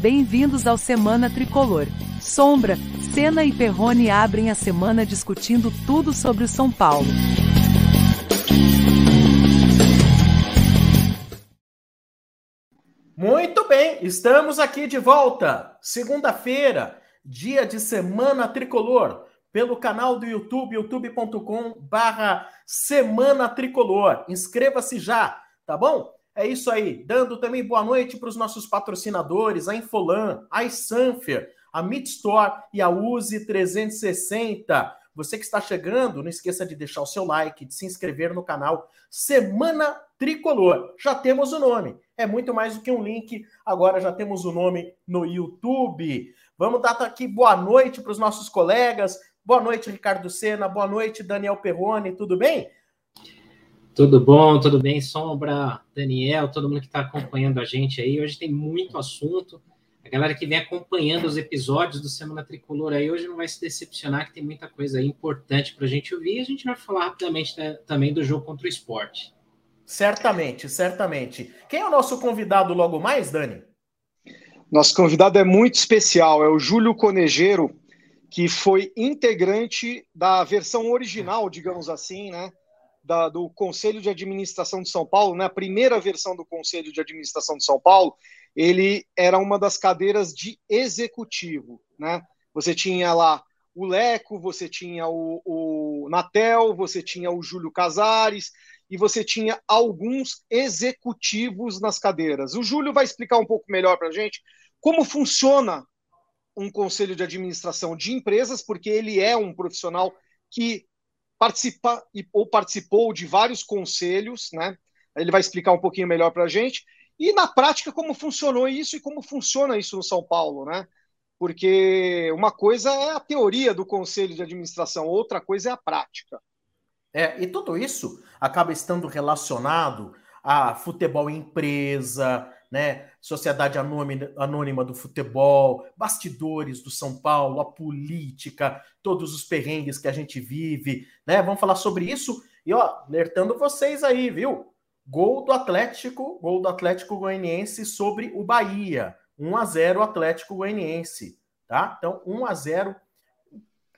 Bem-vindos ao Semana Tricolor. Sombra, Senna e Perrone abrem a semana discutindo tudo sobre o São Paulo. Muito bem, estamos aqui de volta. Segunda-feira, dia de Semana Tricolor, pelo canal do YouTube, youtube.com barra Semana Tricolor. Inscreva-se já, tá bom? É isso aí. Dando também boa noite para os nossos patrocinadores, a Infolan, a Sanfer, a Midstore e a Use 360. Você que está chegando, não esqueça de deixar o seu like, de se inscrever no canal Semana Tricolor. Já temos o nome. É muito mais do que um link. Agora já temos o nome no YouTube. Vamos dar aqui boa noite para os nossos colegas. Boa noite, Ricardo Sena. Boa noite, Daniel Perrone. Tudo bem? Tudo bom, tudo bem, Sombra, Daniel, todo mundo que está acompanhando a gente aí. Hoje tem muito assunto. A galera que vem acompanhando os episódios do Semana Tricolor aí hoje não vai se decepcionar, que tem muita coisa aí importante para a gente ouvir. E a gente vai falar rapidamente também do jogo contra o esporte. Certamente, certamente. Quem é o nosso convidado logo mais, Dani? Nosso convidado é muito especial, é o Júlio Conejeiro, que foi integrante da versão original, digamos assim, né? Da, do Conselho de Administração de São Paulo, né, a primeira versão do Conselho de Administração de São Paulo, ele era uma das cadeiras de executivo. Né? Você tinha lá o Leco, você tinha o, o Natel, você tinha o Júlio Casares e você tinha alguns executivos nas cadeiras. O Júlio vai explicar um pouco melhor para a gente como funciona um conselho de administração de empresas, porque ele é um profissional que participa ou participou de vários conselhos, né? Ele vai explicar um pouquinho melhor para a gente. E na prática, como funcionou isso e como funciona isso no São Paulo, né? Porque uma coisa é a teoria do conselho de administração, outra coisa é a prática. É, e tudo isso acaba estando relacionado a futebol empresa, né? Sociedade Anônima, Anônima do Futebol, bastidores do São Paulo, a política, todos os perrengues que a gente vive, né? Vamos falar sobre isso e ó, alertando vocês aí, viu? Gol do Atlético, gol do Atlético Goianiense sobre o Bahia. 1 a 0 Atlético Goianiense, tá? Então, 1 a 0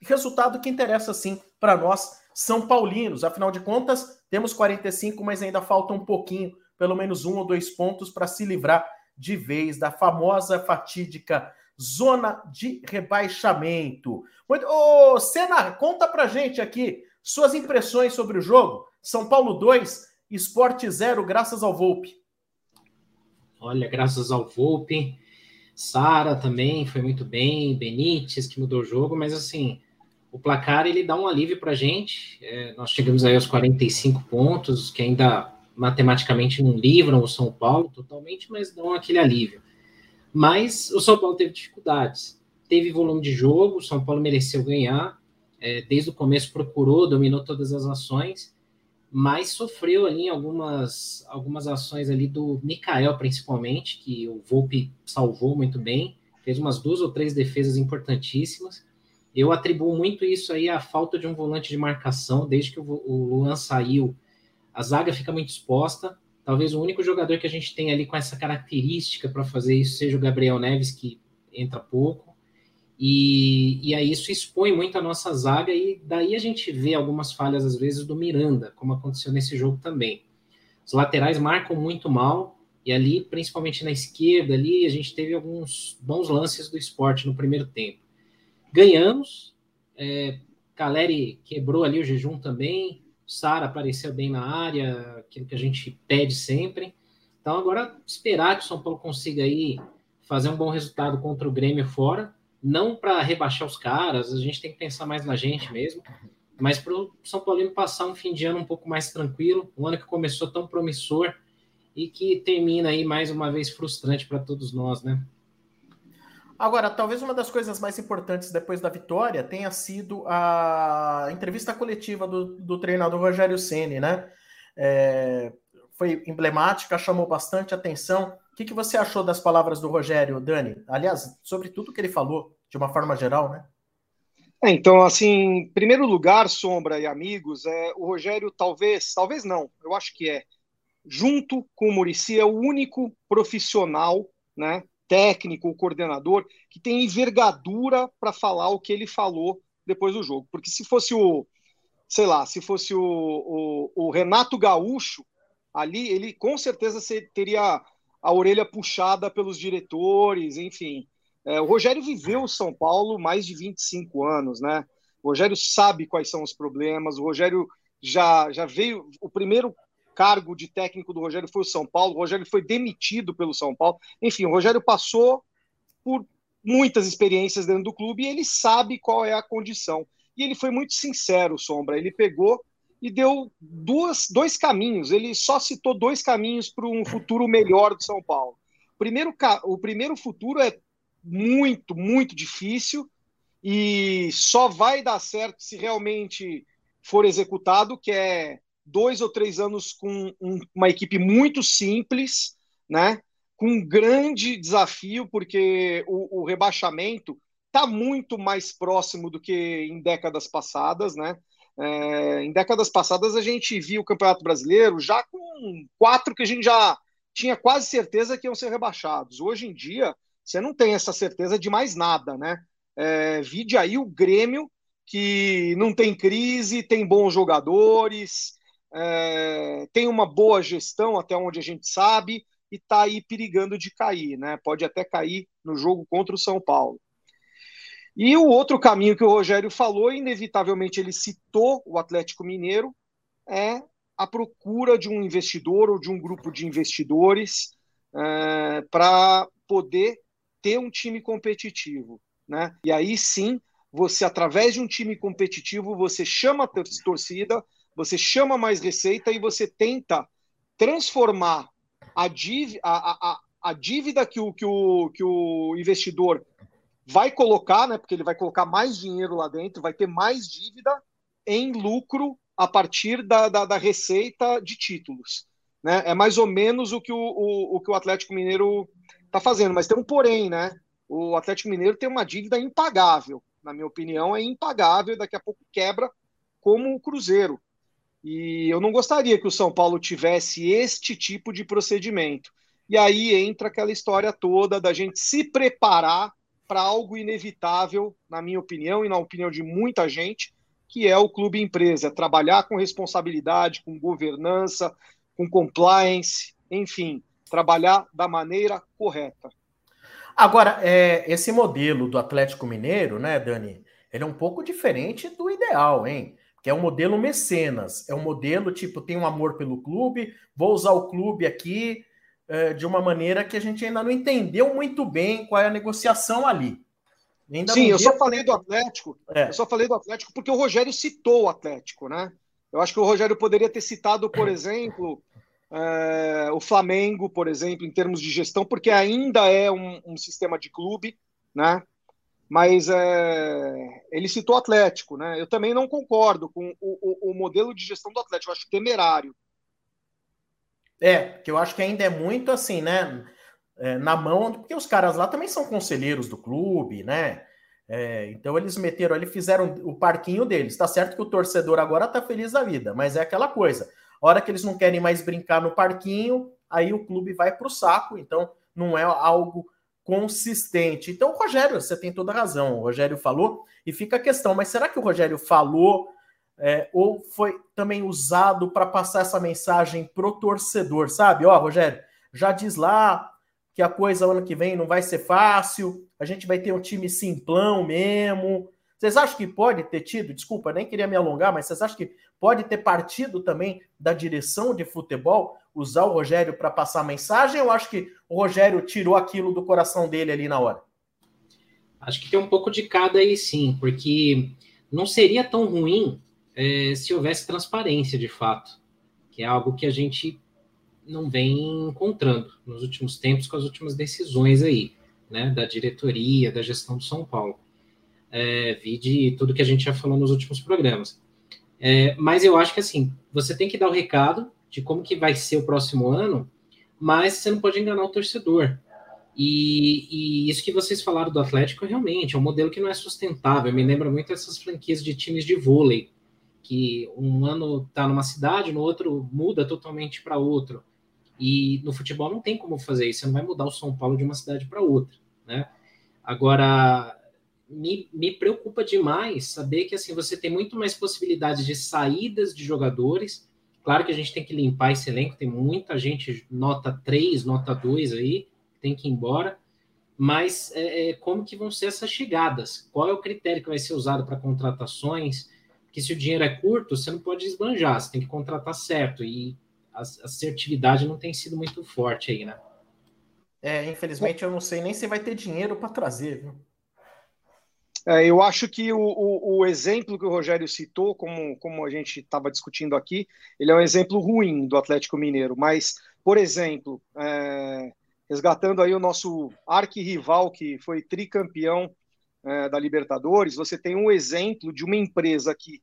resultado que interessa sim para nós são paulinos. Afinal de contas, temos 45, mas ainda falta um pouquinho pelo menos um ou dois pontos para se livrar de vez da famosa fatídica zona de rebaixamento. Muito... Ô, Senna, conta pra gente aqui suas impressões sobre o jogo. São Paulo 2, Esporte 0, graças ao Volpe. Olha, graças ao Volpe. Sara também foi muito bem, Benítez que mudou o jogo, mas assim, o placar ele dá um alívio para a gente. É, nós chegamos aí aos 45 pontos, que ainda matematicamente não livram o São Paulo totalmente, mas dão aquele alívio. Mas o São Paulo teve dificuldades. Teve volume de jogo, o São Paulo mereceu ganhar. É, desde o começo procurou, dominou todas as ações, mas sofreu ali algumas, algumas ações ali do Mikael, principalmente, que o Volpe salvou muito bem, fez umas duas ou três defesas importantíssimas. Eu atribuo muito isso aí à falta de um volante de marcação, desde que o Luan saiu, a zaga fica muito exposta. Talvez o único jogador que a gente tem ali com essa característica para fazer isso seja o Gabriel Neves, que entra pouco. E, e aí isso expõe muito a nossa zaga, e daí a gente vê algumas falhas, às vezes, do Miranda, como aconteceu nesse jogo também. Os laterais marcam muito mal, e ali, principalmente na esquerda, ali, a gente teve alguns bons lances do esporte no primeiro tempo. Ganhamos, é, Caleri quebrou ali o jejum também, Sara apareceu bem na área, aquilo que a gente pede sempre. Então, agora esperar que o São Paulo consiga aí fazer um bom resultado contra o Grêmio fora, não para rebaixar os caras, a gente tem que pensar mais na gente mesmo, mas para o São Paulino passar um fim de ano um pouco mais tranquilo, um ano que começou tão promissor e que termina aí mais uma vez frustrante para todos nós, né? Agora, talvez uma das coisas mais importantes depois da vitória tenha sido a entrevista coletiva do, do treinador Rogério Ceni, né? É, foi emblemática, chamou bastante atenção. O que, que você achou das palavras do Rogério, Dani? Aliás, sobre tudo que ele falou, de uma forma geral, né? É, então, assim, em primeiro lugar, Sombra e amigos, é, o Rogério talvez, talvez não, eu acho que é, junto com o Murici, é o único profissional, né, técnico ou coordenador que tem envergadura para falar o que ele falou depois do jogo. Porque se fosse o, sei lá, se fosse o, o, o Renato Gaúcho ali, ele com certeza teria a orelha puxada pelos diretores, enfim. É, o Rogério viveu o São Paulo mais de 25 anos, né? O Rogério sabe quais são os problemas, o Rogério já, já veio. O primeiro cargo de técnico do Rogério foi o São Paulo, o Rogério foi demitido pelo São Paulo. Enfim, o Rogério passou por muitas experiências dentro do clube e ele sabe qual é a condição. E ele foi muito sincero, Sombra. Ele pegou e deu duas, dois caminhos. Ele só citou dois caminhos para um futuro melhor do São Paulo. Primeiro, o primeiro futuro é muito, muito difícil e só vai dar certo se realmente for executado, que é dois ou três anos com um, uma equipe muito simples, né? Com um grande desafio, porque o, o rebaixamento está muito mais próximo do que em décadas passadas, né? É, em décadas passadas a gente viu o Campeonato Brasileiro já com quatro que a gente já tinha quase certeza que iam ser rebaixados. Hoje em dia você não tem essa certeza de mais nada, né? É, vide aí o Grêmio que não tem crise, tem bons jogadores, é, tem uma boa gestão até onde a gente sabe e está aí perigando de cair, né? Pode até cair no jogo contra o São Paulo. E o outro caminho que o Rogério falou, inevitavelmente ele citou o Atlético Mineiro, é a procura de um investidor ou de um grupo de investidores é, para poder ter um time competitivo. Né? E aí sim, você, através de um time competitivo, você chama a torcida, você chama mais receita e você tenta transformar a dívida, a, a, a dívida que, o, que, o, que o investidor vai colocar, né, porque ele vai colocar mais dinheiro lá dentro, vai ter mais dívida em lucro a partir da, da, da receita de títulos. Né? É mais ou menos o que o, o, o que o Atlético Mineiro está fazendo, mas tem um porém, né? O Atlético Mineiro tem uma dívida impagável, na minha opinião, é impagável, daqui a pouco quebra como o Cruzeiro. E eu não gostaria que o São Paulo tivesse este tipo de procedimento. E aí entra aquela história toda da gente se preparar para algo inevitável, na minha opinião e na opinião de muita gente, que é o clube empresa, trabalhar com responsabilidade, com governança, com compliance, enfim, trabalhar da maneira correta. Agora, é, esse modelo do Atlético Mineiro, né, Dani, ele é um pouco diferente do ideal, hein? Que é um modelo mecenas, é um modelo tipo, tem um amor pelo clube, vou usar o clube aqui é, de uma maneira que a gente ainda não entendeu muito bem qual é a negociação ali. Ainda Sim, eu só falei do Atlético, é. eu só falei do Atlético porque o Rogério citou o Atlético, né? Eu acho que o Rogério poderia ter citado, por exemplo, é, o Flamengo, por exemplo, em termos de gestão, porque ainda é um, um sistema de clube, né? Mas é, ele citou Atlético, né? Eu também não concordo com o, o, o, modelo de gestão do Atlético, eu acho temerário. É, que eu acho que ainda é muito assim, né? É, na mão, porque os caras lá também são conselheiros do clube, né? É, então eles meteram ali, fizeram o parquinho deles. Tá certo que o torcedor agora tá feliz da vida, mas é aquela coisa. A hora que eles não querem mais brincar no parquinho, aí o clube vai pro saco. Então não é algo consistente. Então, Rogério, você tem toda razão. O Rogério falou, e fica a questão: mas será que o Rogério falou é, ou foi também usado para passar essa mensagem pro torcedor? Sabe, ó, Rogério, já diz lá que a coisa ano que vem não vai ser fácil, a gente vai ter um time simplão mesmo. Vocês acham que pode ter tido? Desculpa, nem queria me alongar, mas vocês acham que pode ter partido também da direção de futebol usar o Rogério para passar mensagem? Eu acho que o Rogério tirou aquilo do coração dele ali na hora. Acho que tem um pouco de cada aí sim, porque não seria tão ruim é, se houvesse transparência de fato, que é algo que a gente não vem encontrando nos últimos tempos com as últimas decisões aí, né, da diretoria, da gestão do São Paulo. É, vi de tudo que a gente já falou nos últimos programas. É, mas eu acho que assim, você tem que dar o recado de como que vai ser o próximo ano, mas você não pode enganar o torcedor. E, e, isso que vocês falaram do Atlético realmente é um modelo que não é sustentável. Me lembra muito essas franquias de times de vôlei, que um ano está numa cidade, no outro muda totalmente para outro. E no futebol não tem como fazer isso, você não vai mudar o São Paulo de uma cidade para outra, né? Agora, me, me preocupa demais saber que assim você tem muito mais possibilidades de saídas de jogadores. Claro que a gente tem que limpar esse elenco, tem muita gente nota 3, nota 2 aí, tem que ir embora. Mas é, é, como que vão ser essas chegadas? Qual é o critério que vai ser usado para contratações? Que se o dinheiro é curto, você não pode esbanjar, você tem que contratar certo. E a assertividade não tem sido muito forte aí, né? É, infelizmente eu não sei nem se vai ter dinheiro para trazer, viu? É, eu acho que o, o, o, exemplo que o Rogério citou, como, como a gente estava discutindo aqui, ele é um exemplo ruim do Atlético Mineiro. Mas, por exemplo, é, resgatando aí o nosso arquirrival, que foi tricampeão é, da Libertadores, você tem um exemplo de uma empresa que,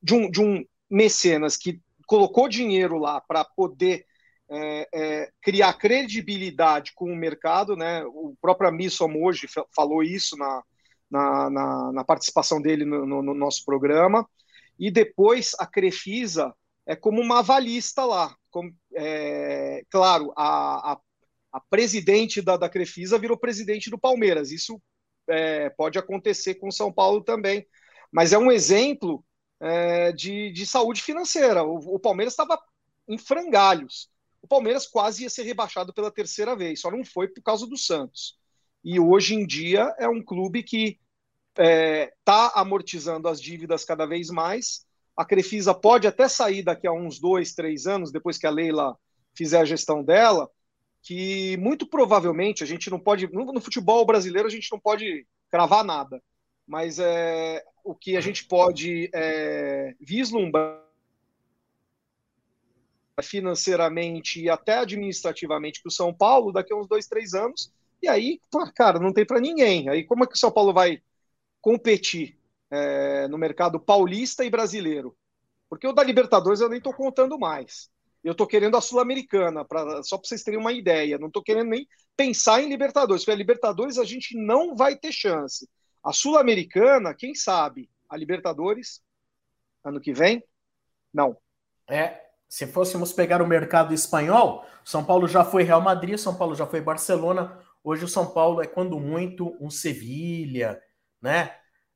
de um, de um mecenas que colocou dinheiro lá para poder é, é, criar credibilidade com o mercado, né? O próprio Amissom hoje falou isso na, na, na, na participação dele no, no, no, nosso programa. E depois a Crefisa é como uma avalista lá. Como, é, claro, a, a, a, presidente da, da Crefisa virou presidente do Palmeiras. Isso é, pode acontecer com São Paulo também. Mas é um exemplo é, de, de saúde financeira. O, o Palmeiras estava em frangalhos o Palmeiras quase ia ser rebaixado pela terceira vez, só não foi por causa do Santos. E hoje em dia é um clube que está é, tá amortizando as dívidas cada vez mais. A Crefisa pode até sair daqui a uns dois, três anos, depois que a Leila fizer a gestão dela, que muito provavelmente a gente não pode. No, no futebol brasileiro a gente não pode cravar nada, mas é, o que a gente pode é, vislumbrar financeiramente e até administrativamente para o São Paulo daqui a uns dois, três anos. E aí, cara, não tem para ninguém. Aí como é que o São Paulo vai competir é, no mercado paulista e brasileiro? Porque o da Libertadores eu nem estou contando mais. Eu estou querendo a Sul-Americana, só para vocês terem uma ideia. Não estou querendo nem pensar em Libertadores, porque a Libertadores a gente não vai ter chance. A Sul-Americana, quem sabe? A Libertadores, ano que vem? Não. É, se fôssemos pegar o mercado espanhol, São Paulo já foi Real Madrid, São Paulo já foi Barcelona. Hoje o São Paulo é quando muito um Sevilha, né?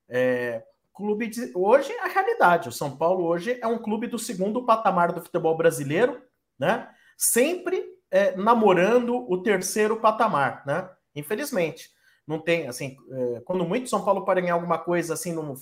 É, clube de, hoje é a realidade. O São Paulo hoje é um clube do segundo patamar do futebol brasileiro, né? Sempre é, namorando o terceiro patamar, né? Infelizmente, não tem assim. É, quando muito São Paulo para ganhar alguma coisa assim no,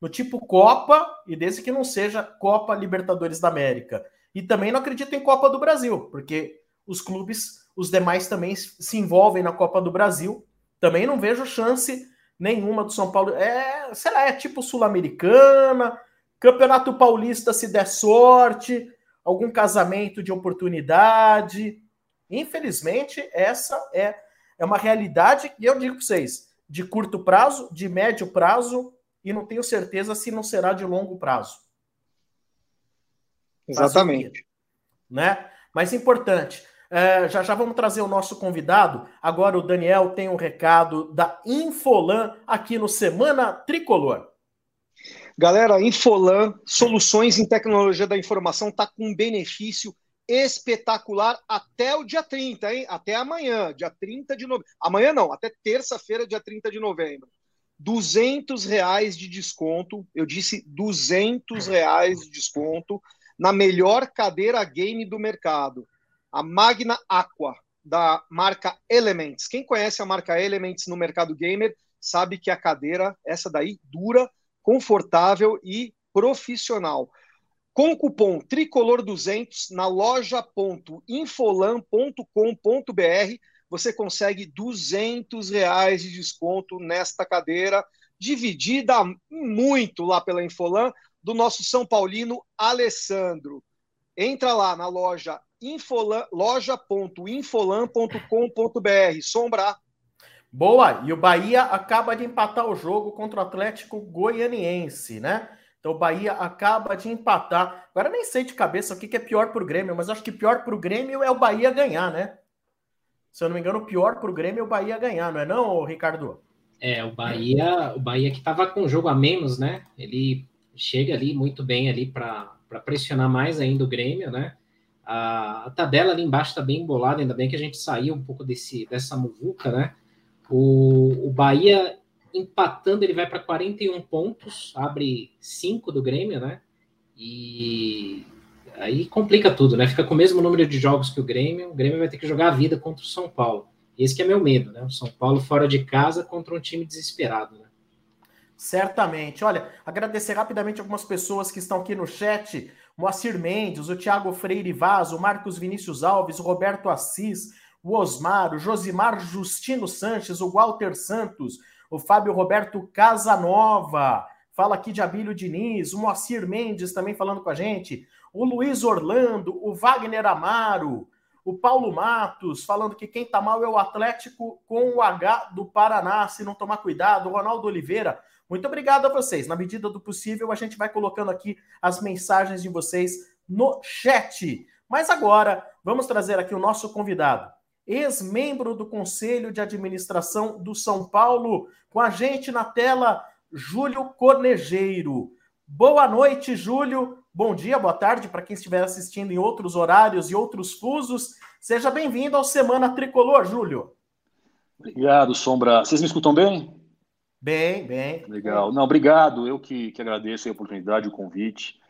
no tipo Copa e desde que não seja Copa Libertadores da América e também não acredito em Copa do Brasil, porque os clubes, os demais também se envolvem na Copa do Brasil. Também não vejo chance nenhuma do São Paulo. É, sei lá, é tipo Sul-Americana, Campeonato Paulista se der sorte, algum casamento de oportunidade. Infelizmente, essa é, é uma realidade, e eu digo para vocês, de curto prazo, de médio prazo, e não tenho certeza se não será de longo prazo. Exatamente. Né? Mas importante, é, já já vamos trazer o nosso convidado. Agora o Daniel tem um recado da Infolan aqui no Semana Tricolor. Galera, Infolan, soluções em tecnologia da informação, está com um benefício espetacular até o dia 30, hein? Até amanhã, dia 30 de novembro. Amanhã não, até terça-feira, dia 30 de novembro. 200 reais de desconto, eu disse 200 reais de desconto na melhor cadeira game do mercado, a Magna Aqua, da marca Elements. Quem conhece a marca Elements no mercado gamer sabe que a cadeira, essa daí, dura, confortável e profissional. Com o cupom Tricolor200 na loja.infolan.com.br você consegue 200 reais de desconto nesta cadeira, dividida muito lá pela Infolan, do nosso São Paulino Alessandro. Entra lá na loja loja.infolan.com.br. Sombra. Boa! E o Bahia acaba de empatar o jogo contra o Atlético Goianiense, né? Então o Bahia acaba de empatar. Agora nem sei de cabeça o que é pior para o Grêmio, mas acho que pior para o Grêmio é o Bahia ganhar, né? Se eu não me engano, o pior para o Grêmio é o Bahia ganhar, não é não, Ricardo? É, o Bahia, o Bahia que estava com um jogo a menos, né? Ele chega ali muito bem ali para pressionar mais ainda o Grêmio, né? A, a tabela ali embaixo está bem embolada, ainda bem que a gente saiu um pouco desse, dessa muvuca, né? O, o Bahia empatando, ele vai para 41 pontos, abre 5 do Grêmio, né? E aí complica tudo, né? Fica com o mesmo número de jogos que o Grêmio, o Grêmio vai ter que jogar a vida contra o São Paulo. Esse que é meu medo, né? O São Paulo fora de casa contra um time desesperado, né? Certamente. Olha, agradecer rapidamente algumas pessoas que estão aqui no chat. Moacir Mendes, o Thiago Freire Vaz, o Marcos Vinícius Alves, o Roberto Assis, o Osmar, o Josimar Justino Sanches, o Walter Santos, o Fábio Roberto Casanova, fala aqui de Abílio Diniz, o Moacir Mendes também falando com a gente, o Luiz Orlando, o Wagner Amaro, o Paulo Matos falando que quem tá mal é o Atlético com o H do Paraná, se não tomar cuidado, o Ronaldo Oliveira. Muito obrigado a vocês. Na medida do possível, a gente vai colocando aqui as mensagens de vocês no chat. Mas agora, vamos trazer aqui o nosso convidado, ex-membro do Conselho de Administração do São Paulo, com a gente na tela, Júlio Cornejeiro. Boa noite, Júlio. Bom dia, boa tarde para quem estiver assistindo em outros horários e outros fusos. Seja bem-vindo ao Semana Tricolor, Júlio. Obrigado, Sombra. Vocês me escutam bem? Bem, bem. Legal. Não, obrigado. Eu que, que agradeço a oportunidade, o convite.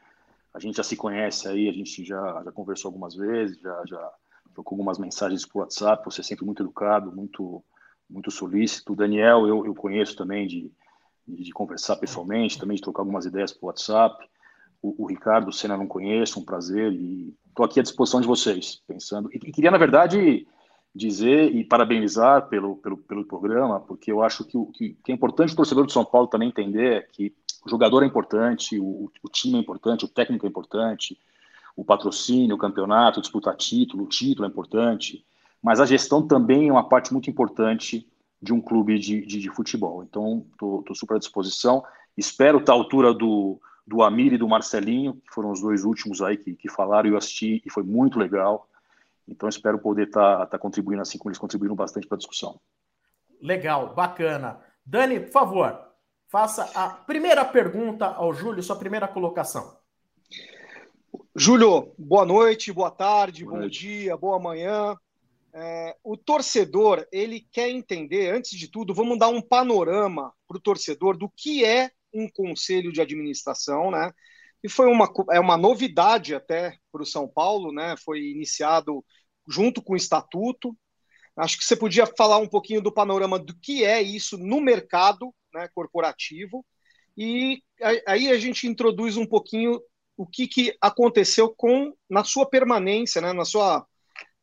A gente já se conhece aí, a gente já, já conversou algumas vezes, já, já trocou algumas mensagens por WhatsApp. Você é sempre muito educado, muito, muito solícito. O Daniel, eu, eu conheço também de, de, de conversar pessoalmente, também de trocar algumas ideias por WhatsApp. O, o Ricardo Senna não conheço, um prazer e estou aqui à disposição de vocês, pensando. E, e, queria, na verdade, dizer e parabenizar pelo, pelo, pelo programa, porque eu acho que o que, que é importante o torcedor de São Paulo também entender é que o jogador é importante, o, o time é importante, o técnico é importante, o patrocínio, o campeonato, disputar título, o título é importante, mas a gestão também é uma parte muito importante de um clube de, de, de futebol. Então, estou super à disposição. Espero estar à altura do, do Amir e do Marcelinho, que foram os dois últimos aí que, que falaram eu assisti e foi muito legal. Então, espero poder estar tá, tá contribuindo assim como eles contribuíram bastante para a discussão. Legal, bacana. Dani, por favor, faça a primeira pergunta ao Júlio, sua primeira colocação. Júlio, boa noite, boa tarde, boa bom noite. dia, boa manhã. É, o torcedor, ele quer entender, antes de tudo, vamos dar um panorama para o torcedor do que é um conselho de administração, né? E foi uma, é uma novidade até para o São Paulo, né? Foi iniciado junto com o estatuto. Acho que você podia falar um pouquinho do panorama do que é isso no mercado né, corporativo. E aí a gente introduz um pouquinho o que, que aconteceu com na sua permanência, né, na sua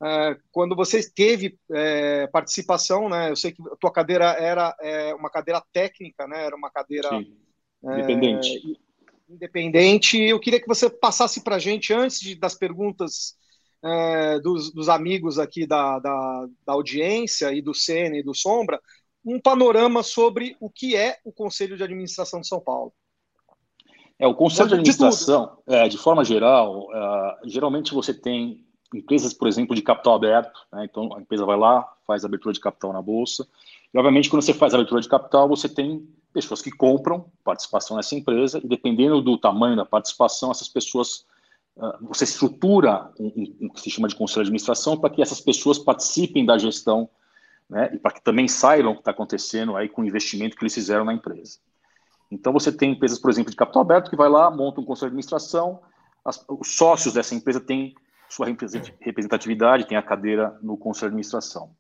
é, quando você teve é, participação, né? Eu sei que a tua cadeira era é, uma cadeira técnica, né? Era uma cadeira independente. independente. Eu queria que você passasse para a gente antes de, das perguntas dos, dos, amigos aqui da, da, da, audiência e do Sene e do Sombra, um panorama sobre o que é o Conselho de Administração de São Paulo. É, o Conselho de Administração, de, é, de forma geral, é, geralmente você tem empresas, por exemplo, de capital aberto. Né? Então, a empresa vai lá, faz abertura de capital na bolsa. E, obviamente, quando você faz abertura de capital, você tem pessoas que compram participação nessa empresa, e dependendo do tamanho da participação, essas pessoas. Uh, você estrutura um, um, um, que se chama de conselho de administração para que essas pessoas participem da gestão né, e para que também saibam o que está acontecendo aí com o investimento que eles fizeram na empresa. Então, você tem empresas, por exemplo, de capital aberto, que vai lá, monta um conselho de administração, as, os sócios dessa empresa têm sua representatividade, tem a cadeira no conselho de administração.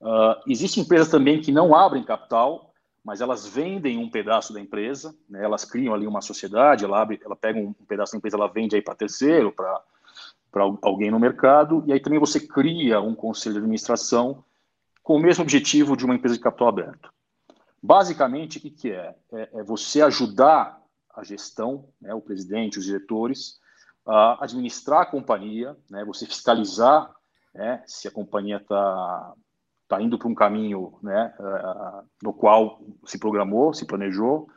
Uh, existem empresas também que não abrem capital, mas elas vendem um pedaço da empresa, né? elas criam ali uma sociedade, ela, abre, ela pega um, pedaço da empresa, ela vende aí para terceiro, para alguém no mercado, e aí também você cria um conselho de administração com o mesmo objetivo de uma empresa de capital aberto. Basicamente, o que, que é? é? é? você ajudar a gestão, né, o presidente, os diretores, uh, administrar a companhia, né, você fiscalizar né, se a companhia está tá indo para um caminho né, uh, no qual se programou, se planejou,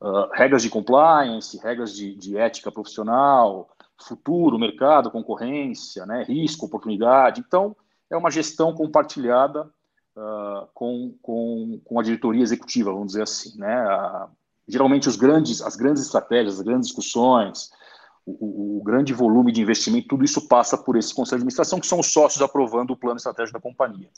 uh, regras de compliance, regras de, de, ética profissional, futuro, mercado, concorrência, né, risco, oportunidade. Então, é uma gestão compartilhada uh, com, com, com a diretoria executiva, vamos dizer assim. Né? geralmente, os grandes, as grandes estratégias, as grandes discussões, o, o, grande volume de investimento, tudo isso passa por esse conselho de administração, que são os sócios aprovando o plano estratégico da companhia.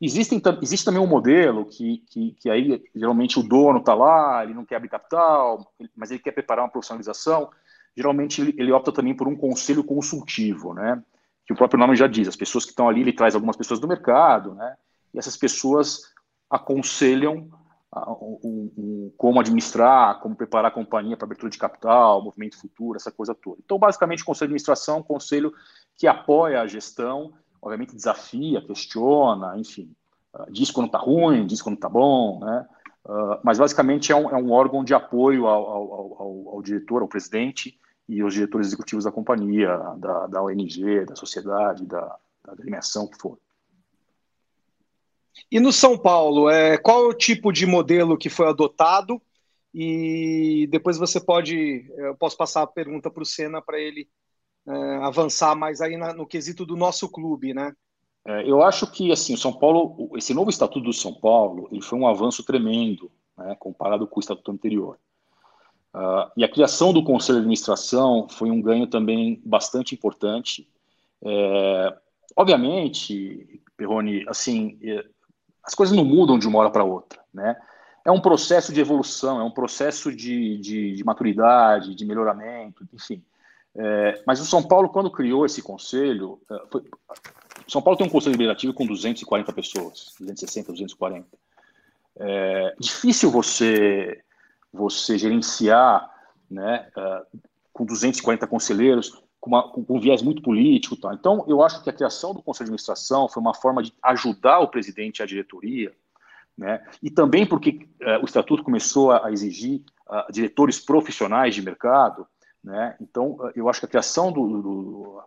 Existem, existe também um modelo que, que, que aí geralmente o dono está lá, ele não quer abrir capital, mas ele quer preparar uma profissionalização. Geralmente ele, ele, opta também por um conselho consultivo, né? Que o próprio nome já diz, as pessoas que estão ali, ele traz algumas pessoas do mercado, né? E essas pessoas aconselham um, como administrar, como preparar a companhia para abertura de capital, movimento futuro, essa coisa toda. Então, basicamente, o conselho de administração é um conselho que apoia a gestão obviamente desafia, questiona, enfim, uh, diz quando está ruim, diz quando está bom, né? Uh, mas basicamente é um, é um, órgão de apoio ao, ao, ao, ao, diretor, ao presidente e aos diretores executivos da companhia, da, da ONG, da sociedade, da, da agremiação que for. E no São Paulo, é, qual é o tipo de modelo que foi adotado? E depois você pode, eu posso passar a pergunta para o Senna para ele é, avançar mais aí na, no quesito do nosso clube, né? É, eu acho que assim, o São Paulo, esse novo estatuto do São Paulo, ele foi um avanço tremendo, né, comparado com o estatuto anterior. Uh, e a criação do conselho de administração foi um ganho também bastante importante. É, obviamente, Perrone, assim, é, as coisas não mudam de uma hora para outra, né? É um processo de evolução, é um processo de, de, de maturidade, de melhoramento, enfim. É, mas o São Paulo, quando criou esse conselho, é, foi, São Paulo tem um conselho deliberativo com 240 pessoas, 260, 240. É difícil você você gerenciar, né, uh, com 240 conselheiros, com, uma, com, um viés muito político, tá? Então, eu acho que a criação do conselho de administração foi uma forma de ajudar o presidente e a diretoria, né? E também porque uh, o estatuto começou a, exigir uh, diretores profissionais de mercado. Né? Então, eu acho que a criação do, do, do,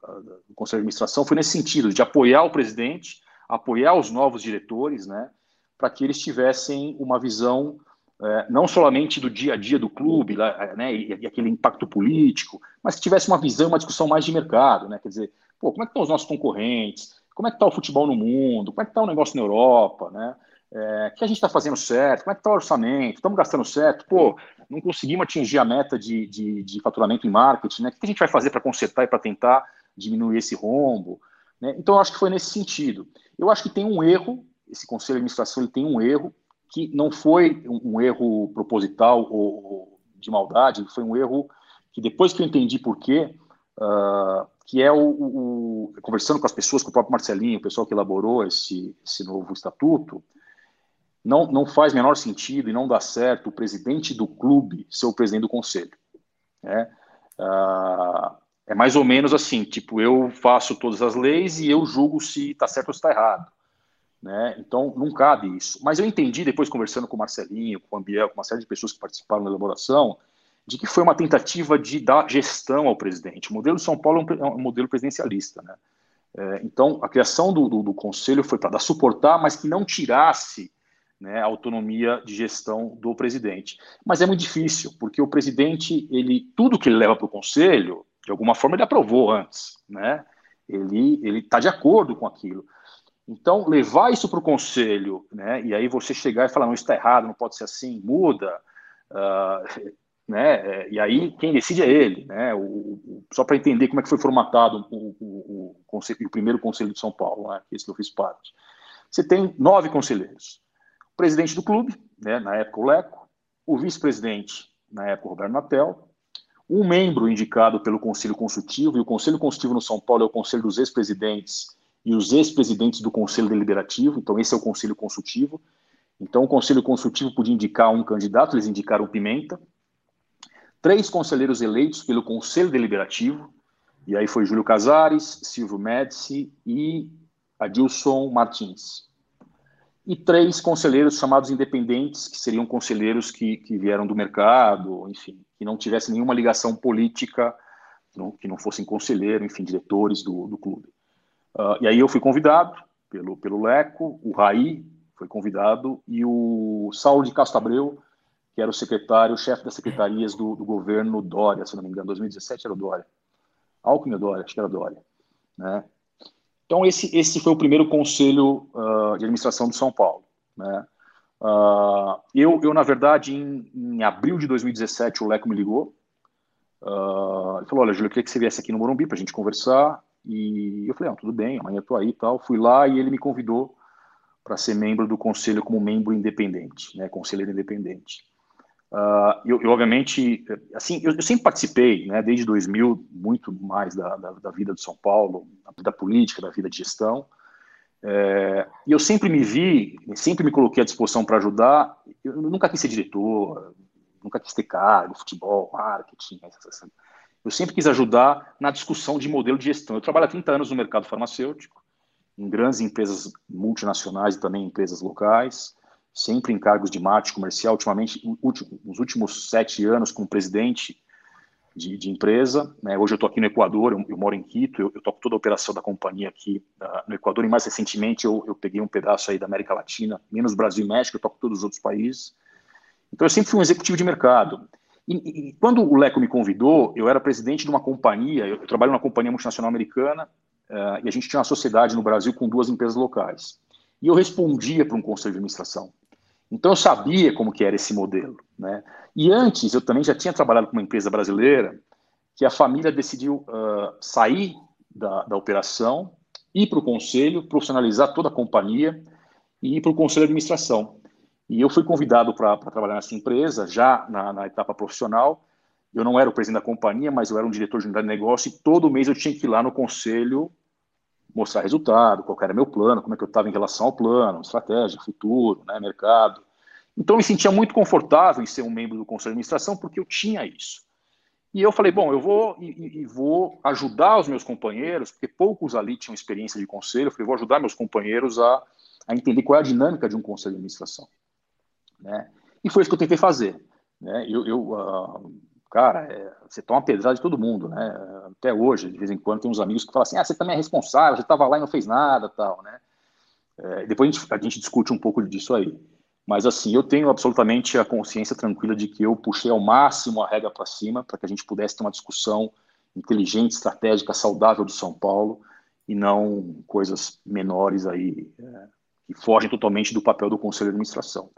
Conselho de Administração foi nesse sentido, de apoiar o presidente, apoiar os novos diretores, né? para que eles tivessem uma visão é, não somente do dia a dia do clube né? E, e, aquele impacto político, mas que tivesse uma visão, uma discussão mais de mercado. Né? Quer dizer, pô, como é que estão os nossos concorrentes? Como é que está o futebol no mundo? Como é que está o negócio na Europa? Né? É, que a gente está fazendo certo? Como é que está o orçamento? Estamos gastando certo? Pô, não conseguimos atingir a meta de, de, de faturamento em marketing, né? O que a gente vai fazer para consertar e para tentar diminuir esse rombo? Né? Então, eu acho que foi nesse sentido. Eu acho que tem um erro, esse conselho de administração ele tem um erro, que não foi um, um erro proposital ou, ou, de maldade, foi um erro que depois que eu entendi por quê, uh, que é o, o, conversando com as pessoas, com o próprio Marcelinho, o pessoal que elaborou esse, esse novo estatuto, não, não faz menor sentido e não dá certo o presidente do clube ser o presidente do conselho. Né? Ah, é mais ou menos assim, tipo, eu faço todas as leis e eu julgo se está certo ou se está errado. Né? Então, não cabe isso. Mas eu entendi, depois conversando com o Marcelinho, com o Ambiel, com uma série de pessoas que participaram da elaboração, de que foi uma tentativa de dar gestão ao presidente. O modelo de São Paulo é um, é modelo presidencialista. Né? É, então, a criação do, do, do conselho foi para dar suportar, mas que não tirasse né, a autonomia de gestão do presidente. Mas é muito difícil, porque o presidente, ele tudo que ele leva para o conselho, de alguma forma ele aprovou antes, né? Ele ele está de acordo com aquilo. Então levar isso para o conselho, né? E aí você chegar e falar não está errado, não pode ser assim, muda, uh, né? E aí quem decide é ele, né? O, o, só para entender como é que foi formatado o, o, conselho, o primeiro conselho de São Paulo, né? esse que eu fiz parte. Você tem nove conselheiros o presidente do clube, né, na época o Leco, o vice-presidente, na época o Roberto Natel, um membro indicado pelo Conselho Consultivo, e o Conselho Consultivo no São Paulo é o Conselho dos ex-presidentes e os ex-presidentes do Conselho Deliberativo, então esse é o Conselho Consultivo. Então o Conselho Consultivo podia indicar um candidato, eles indicaram Pimenta. Três conselheiros eleitos pelo Conselho Deliberativo, e aí foi Júlio Casares, Silvio Médici e Adilson Martins e três conselheiros chamados independentes, que seriam conselheiros que, que vieram do mercado, enfim, que não tivessem nenhuma ligação política, não, que não fossem conselheiro, enfim, diretores do, do clube. Uh, e aí eu fui convidado pelo, pelo Leco, o Raí foi convidado, e o Saulo de Castro Abreu, que era o secretário, o chefe das secretarias do, do governo Dória, se não me engano, 2017 era o Dória. Alckmin Dória, acho que era Dória. Né? Então, esse, esse foi o primeiro conselho uh, de administração de São Paulo. Né? Uh, eu, eu, na verdade, em, em, abril de 2017, o Leco me ligou Uh, ele falou, olha, Júlio, eu queria que você viesse aqui no Morumbi para a gente conversar. E eu falei, ah, tudo bem, amanhã eu tô aí e tal. Fui lá e ele me convidou para ser membro do conselho como membro independente, né, conselheiro independente. Uh, eu, obviamente, assim, eu, eu, sempre participei, né, desde 2000, muito mais da, da, da, vida de São Paulo, da política, da vida de gestão. É, e eu sempre me vi, sempre me coloquei à disposição para ajudar. Eu nunca quis ser diretor, nunca quis ter cargo, futebol, marketing. Eu sempre quis ajudar na discussão de modelo de gestão. Eu trabalho há 30 anos no mercado farmacêutico, em grandes empresas multinacionais e também empresas locais, sempre em cargos de marketing comercial. Ultimamente, nos últimos sete anos, como presidente de, de empresa. Né? Hoje eu estou aqui no Equador, eu, eu moro em Quito, eu, eu toco toda a operação da companhia aqui uh, no Equador, e mais recentemente eu, eu peguei um pedaço aí da América Latina, menos Brasil e México, eu toco todos os outros países. Então eu sempre fui um executivo de mercado. E, e quando o Leco me convidou, eu era presidente de uma companhia, eu, trabalho numa companhia multinacional americana, uh, e a gente tinha uma sociedade no Brasil com duas empresas locais. E eu respondia para um conselho de administração. Então eu sabia como que era esse modelo, né? E antes eu também já tinha trabalhado com uma empresa brasileira que a família decidiu uh, sair da, da operação, ir para o conselho, profissionalizar toda a companhia e ir para o conselho de administração. E eu fui convidado para trabalhar nessa empresa já na, na, etapa profissional. Eu não era o presidente da companhia, mas eu era um diretor de unidade de negócio e todo mês eu tinha que ir lá no conselho mostrar resultado, qual era meu plano, como é que eu estava em relação ao plano, estratégia, futuro, né, mercado. Então eu me sentia muito confortável em ser um membro do conselho de administração porque eu tinha isso. E eu falei, bom, eu vou e, e, vou ajudar os meus companheiros, porque poucos ali tinham experiência de conselho, eu falei, vou ajudar meus companheiros a, a entender qual é a dinâmica de um conselho de administração. Né? E foi isso que eu tentei fazer. Né? Eu, eu uh, cara, é, você toma pedrada de todo mundo, né? Até hoje, de vez em quando, tem uns amigos que falam assim: ah, você também é responsável, você estava lá e não fez nada, tal, né? É, depois a gente, a gente discute um pouco disso aí. Mas, assim, eu tenho absolutamente a consciência tranquila de que eu puxei ao máximo a regra para cima para que a gente pudesse ter uma discussão inteligente, estratégica, saudável do São Paulo e não coisas menores aí é, que fogem totalmente do papel do Conselho de Administração.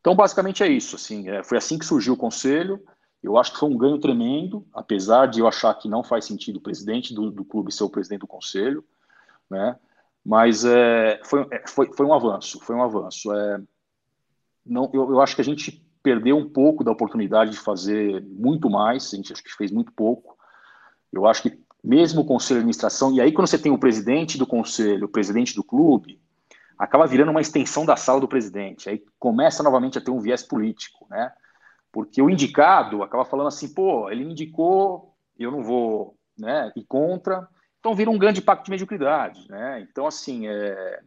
Então, basicamente é isso. Assim, é, foi assim que surgiu o Conselho. Eu acho que foi um ganho tremendo, apesar de eu achar que não faz sentido o presidente do, do clube ser o presidente do conselho, né? Mas é, foi, é, foi, foi um avanço, foi um avanço. É, não, eu, eu acho que a gente perdeu um pouco da oportunidade de fazer muito mais, a gente acho que fez muito pouco. Eu acho que mesmo o conselho de administração, e aí quando você tem o presidente do conselho, o presidente do clube, acaba virando uma extensão da sala do presidente. Aí começa novamente a ter um viés político, né? Porque o indicado acaba falando assim, pô, ele me indicou, eu não vou né, ir contra, então vira um grande pacto de mediocridade. Né? Então, assim, é...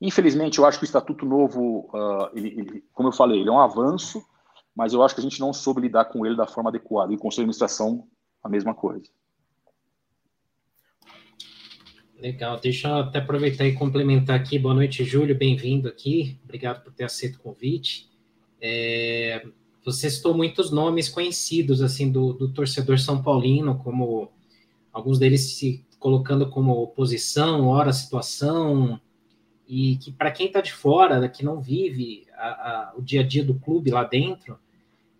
infelizmente, eu acho que o Estatuto Novo, uh, ele, ele, como eu falei, ele é um avanço, mas eu acho que a gente não soube lidar com ele da forma adequada. E o Conselho de Administração, a mesma coisa. Legal, deixa eu até aproveitar e complementar aqui. Boa noite, Júlio, bem-vindo aqui. Obrigado por ter aceito o convite. É, você citou muitos nomes conhecidos assim do, do torcedor são paulino, como alguns deles se colocando como oposição, ora situação, e que para quem está de fora, que não vive a, a, o dia a dia do clube lá dentro,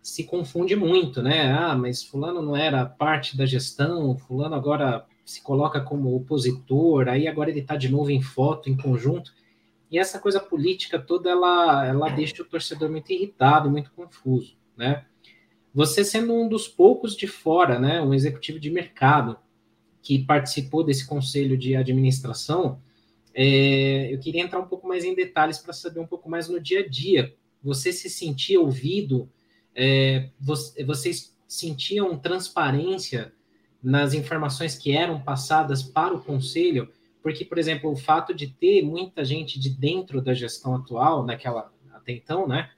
se confunde muito, né? Ah, mas fulano não era parte da gestão, fulano agora se coloca como opositor, aí agora ele está de novo em foto, em conjunto. E essa coisa política toda, ela, ela deixa o torcedor muito irritado, muito confuso, né? Você sendo um dos poucos de fora, né, um executivo de mercado que participou desse conselho de administração, é, eu queria entrar um pouco mais em detalhes para saber um pouco mais no dia a dia. Você se sentia ouvido? É, você, vocês sentiam transparência nas informações que eram passadas para o conselho? Porque, por exemplo, o fato de ter muita gente de dentro da gestão atual, naquela até então, né?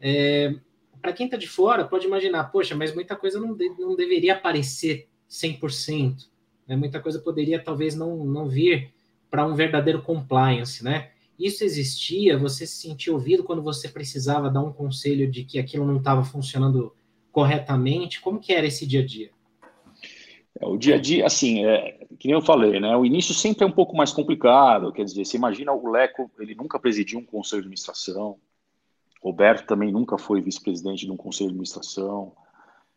É, para quem está de fora, pode imaginar, poxa, mas muita coisa não, de, não deveria aparecer 100%. Né? Muita coisa poderia talvez não, não vir para um verdadeiro compliance, né? Isso existia, você se sentia ouvido quando você precisava dar um conselho de que aquilo não estava funcionando corretamente? Como que era esse dia a dia? É, o dia a dia, assim, é, que nem eu falei, né? O início sempre é um pouco mais complicado. Quer dizer, você imagina o Leco, ele nunca presidiu um conselho de administração. Roberto também nunca foi vice-presidente de um conselho de administração.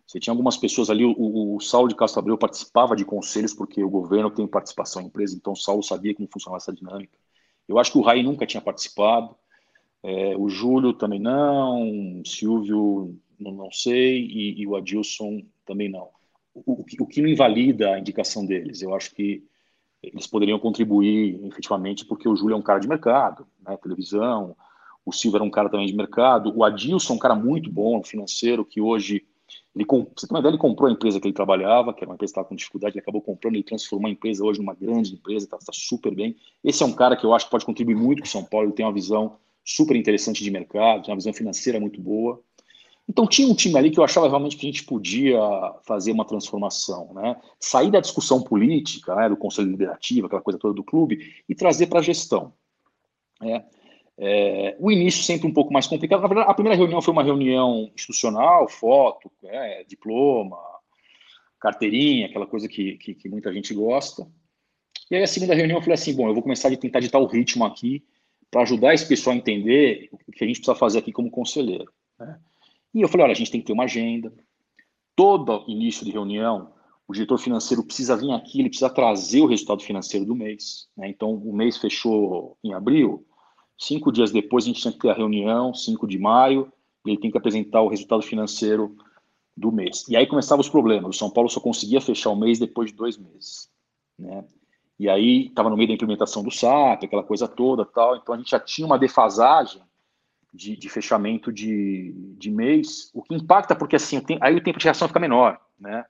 Você tinha algumas pessoas ali, o, o Saulo de Castro Abreu participava de conselhos, porque o governo tem participação em empresa, então o Saulo sabia como funcionava essa dinâmica. Eu acho que o Rai nunca tinha participado, é, o Júlio também não, o Silvio não, não sei, e, e, o Adilson também não. O, o, que não invalida a indicação deles, eu acho que eles poderiam contribuir efetivamente, porque o Júlio é um cara de mercado, né, televisão, o Silvio era um cara também de mercado, o Adilson é um cara muito bom financeiro, que hoje ele, você tem uma ideia, ele comprou a empresa que ele trabalhava, que era uma empresa que estava com dificuldade, ele acabou comprando, ele transformou a empresa hoje numa grande empresa, está tá super bem. Esse é um cara que eu acho que pode contribuir muito com o São Paulo, ele tem uma visão super interessante de mercado, tem uma visão financeira muito boa. Então tinha um time ali que eu achava realmente que a gente podia fazer uma transformação, né? Sair da discussão política, né, do conselho deliberativo, aquela coisa toda do clube, e trazer para a gestão. Né? É, o início sempre um pouco mais complicado. Na verdade, a primeira reunião foi uma reunião institucional, foto, é, diploma, carteirinha, aquela coisa que, que, que, muita gente gosta. E aí a segunda reunião eu falei assim, bom, eu vou começar a tentar ditar o ritmo aqui para ajudar esse pessoal a entender o que a gente precisa fazer aqui como conselheiro. Né? E eu falei, olha, a gente tem que ter uma agenda. Todo início de reunião, o diretor financeiro precisa vir aqui, ele precisa trazer o resultado financeiro do mês. Né? Então, o mês fechou em abril, Cinco dias depois, a gente tinha que ter a reunião, 5 de maio, e ele tem que apresentar o resultado financeiro do mês. E aí começavam os problemas. O São Paulo só conseguia fechar o mês depois de dois meses. Né? E aí estava no meio da implementação do SAP, aquela coisa toda tal. Então a gente já tinha uma defasagem de, de fechamento de, de mês, o que impacta porque assim, o aí o tempo de reação fica menor. Né?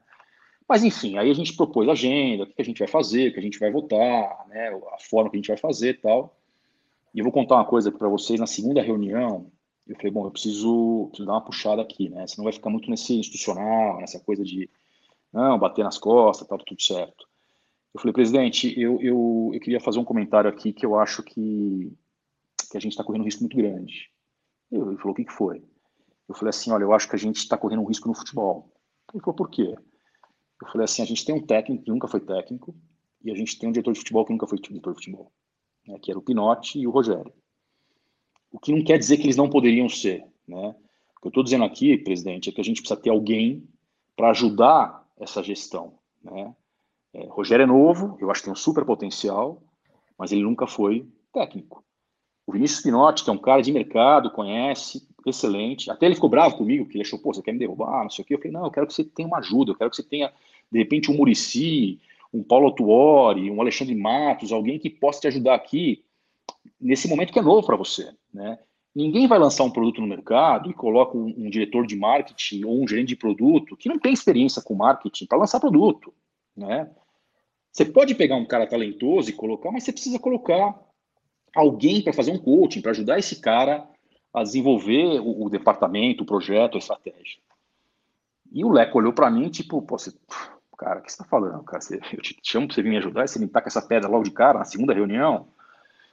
Mas enfim, aí a gente propôs a agenda, o que a gente vai fazer, o que a gente vai votar, né? a forma que a gente vai fazer tal. E eu vou contar uma coisa para vocês. Na segunda reunião, eu falei, bom, eu preciso, preciso, dar uma puxada aqui, né? Senão vai ficar muito nesse institucional, nessa coisa de, não, bater nas costas, tá tudo certo. Eu falei, presidente, eu, eu, eu queria fazer um comentário aqui que eu acho que, que a gente está correndo um risco muito grande. Ele falou, o que, que foi? Eu falei assim, olha, eu acho que a gente está correndo um risco no futebol. Ele falou, por quê? Eu falei assim, a gente tem um técnico que nunca foi técnico e a gente tem um diretor de futebol que nunca foi diretor de futebol né, que era o Pinotti e o Rogério. O que não quer dizer que eles não poderiam ser. Né? O que eu estou dizendo aqui, presidente, é que a gente precisa ter alguém para ajudar essa gestão. Né? É, Rogério é novo, eu acho que tem um super potencial, mas ele nunca foi técnico. O Vinícius Pinotti, que é um cara de mercado, conhece, excelente. Até ele ficou bravo comigo, porque ele achou, pô, você quer me derrubar, não sei o quê. Eu falei, não, eu quero que você tenha uma ajuda, eu quero que você tenha, de repente, um Murici, um Paulo Tuori, um Alexandre Matos, alguém que possa te ajudar aqui nesse momento que é novo para você, né? Ninguém vai lançar um produto no mercado e coloca um, um, diretor de marketing ou um gerente de produto que não tem experiência com marketing para lançar produto, né? Você pode pegar um cara talentoso e colocar, mas você precisa colocar alguém para fazer um coaching, para ajudar esse cara a desenvolver o, o, departamento, o projeto, a estratégia. E o Leco olhou para mim, tipo, pô, você, cara, o que você está falando, cara? Você, eu te chamo para você vir me ajudar você me taca essa pedra logo de cara na segunda reunião.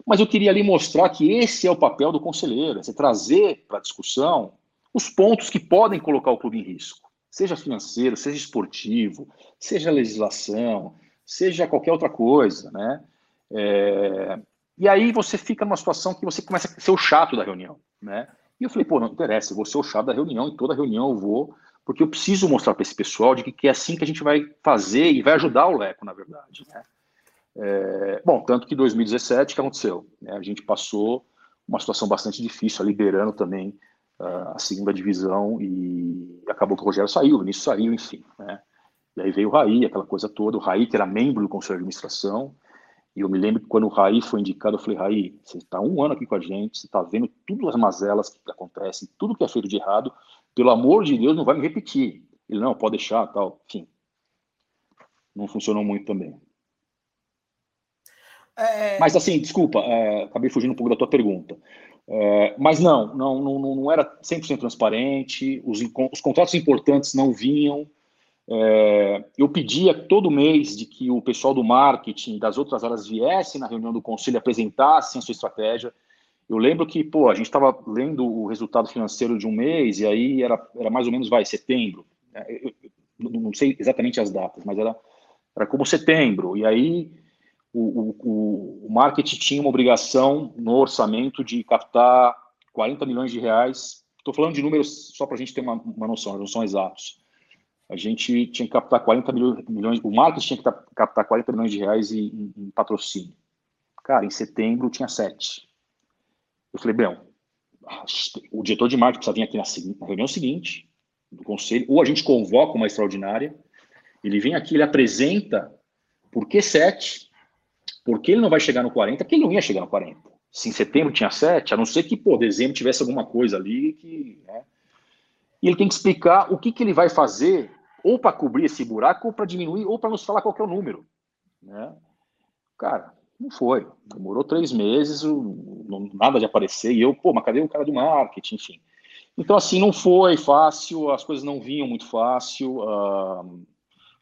Mas eu queria ali mostrar que esse é o papel do conselheiro, é você trazer para a discussão os pontos que podem colocar o clube em risco, seja financeiro, seja esportivo, seja legislação, seja qualquer outra coisa, né? É... E aí você fica numa situação que você começa a ser o chato da reunião, né? E eu falei, pô, não interessa, eu vou ser o chato da reunião e toda reunião eu vou porque eu preciso mostrar para esse pessoal de que, é assim que a gente vai fazer e vai ajudar o Leco, na verdade. Né? É, bom, tanto que em 2017, o que aconteceu? Né? A gente passou uma situação bastante difícil, liderando também uh, a segunda divisão e acabou que o Rogério saiu, o Vinícius saiu, enfim. Né? E aí veio o Raí, aquela coisa toda, o Raí que era membro do Conselho de Administração, e eu me lembro que quando o Raí foi indicado, eu falei, Raí, você está um ano aqui com a gente, você está vendo tudo as mazelas que acontecem, tudo que é feito de errado, pelo amor de Deus, não vai me repetir. Ele, não, pode deixar, tal. Enfim, não funcionou muito também. É... Mas assim, desculpa, é, acabei fugindo um pouco da tua pergunta. É, mas não, não, não, não era 100% transparente, os, os contratos importantes não vinham. É, eu pedia todo mês de que o pessoal do marketing das outras áreas viessem na reunião do conselho e apresentassem a sua estratégia. Eu lembro que, pô, a gente estava lendo o resultado financeiro de um mês e aí era, era mais ou menos, vai, setembro. É, eu, eu não sei exatamente as datas, mas era, era como setembro. E aí o, o, o marketing tinha uma obrigação no orçamento de captar 40 milhões de reais. Estou falando de números só para a gente ter uma, uma noção, não são exatos. A gente tinha que captar 40 milhões, o marketing tinha que captar 40 milhões de reais em, em patrocínio. Cara, em setembro tinha sete. Eu falei, bem, o diretor de marketing precisa vir aqui na, na reunião seguinte do conselho, ou a gente convoca uma extraordinária, ele vem aqui, ele apresenta por que sete, por que ele não vai chegar no 40, porque ele não ia chegar no 40. Se em setembro tinha sete, a não ser que, pô, dezembro tivesse alguma coisa ali que. Né? E ele tem que explicar o que, que ele vai fazer, ou para cobrir esse buraco, ou para diminuir, ou para nos falar qual é o número. Né? Cara, não foi. Demorou três meses, nada de aparecer. E eu, pô, mas cadê o cara do marketing? Enfim. Então, assim, não foi fácil, as coisas não vinham muito fácil. Uh,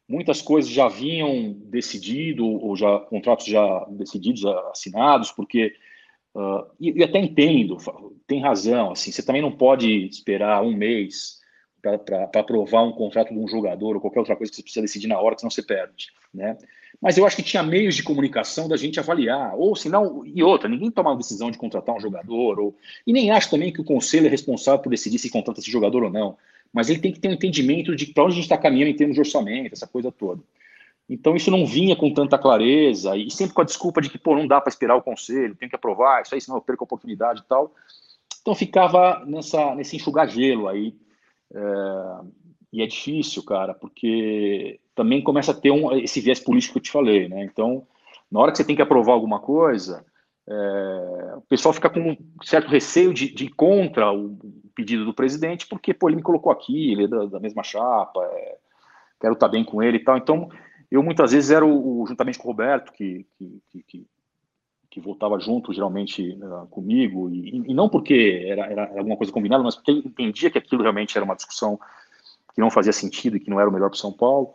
muitas coisas já vinham decidido, ou já contratos já decididos, assinados, porque. Uh, e, e, até entendo, tem razão. Assim, você também não pode esperar um mês para aprovar um contrato de um jogador ou qualquer outra coisa que você precisa decidir na hora, que senão você perde. Né? Mas eu acho que tinha meios de comunicação da gente avaliar, ou se não, e outra, ninguém toma a decisão de contratar um jogador, ou, e nem acho também que o conselho é responsável por decidir se contrata esse jogador ou não, mas ele tem que ter um entendimento de para onde a gente está caminhando em termos de orçamento, essa coisa toda. Então isso não vinha com tanta clareza, e sempre com a desculpa de que, pô, não dá para esperar o conselho, tem que aprovar, isso aí senão eu perco a oportunidade e tal. Então ficava nessa, nesse enxugar gelo aí, e é difícil, cara, porque também começa a ter um, esse viés político que eu te falei, né? Então, na hora que você tem que aprovar alguma coisa, é, o pessoal fica com um certo receio de, de ir contra o pedido do presidente, porque, pô, ele me colocou aqui, ele é da, da mesma chapa, é, quero estar bem com ele e tal. Então, eu muitas vezes era o, o juntamente com o Roberto, que, que, que voltava junto, geralmente, uh, comigo, e, e, não porque era, era alguma coisa combinada, mas porque entendia que aquilo realmente era uma discussão que não fazia sentido e que não era o melhor para São Paulo.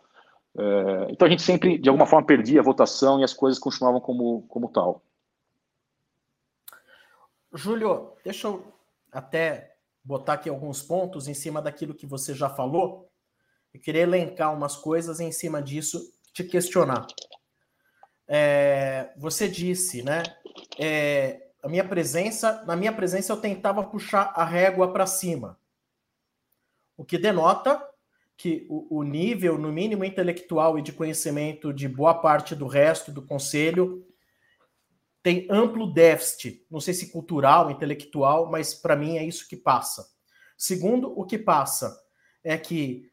É, então a gente sempre, de alguma forma, perdia a votação e as coisas continuavam como, como tal. Júlio, deixa eu até botar aqui alguns pontos em cima daquilo que você já falou. Eu queria elencar umas coisas em cima disso, te questionar. É, você disse, né? É, a minha presença, na minha presença, eu tentava puxar a régua para cima, o que denota que o, o, nível, no mínimo intelectual e de conhecimento de boa parte do resto do conselho tem amplo déficit, não sei se cultural, intelectual, mas para mim é isso que passa. Segundo, o que passa é que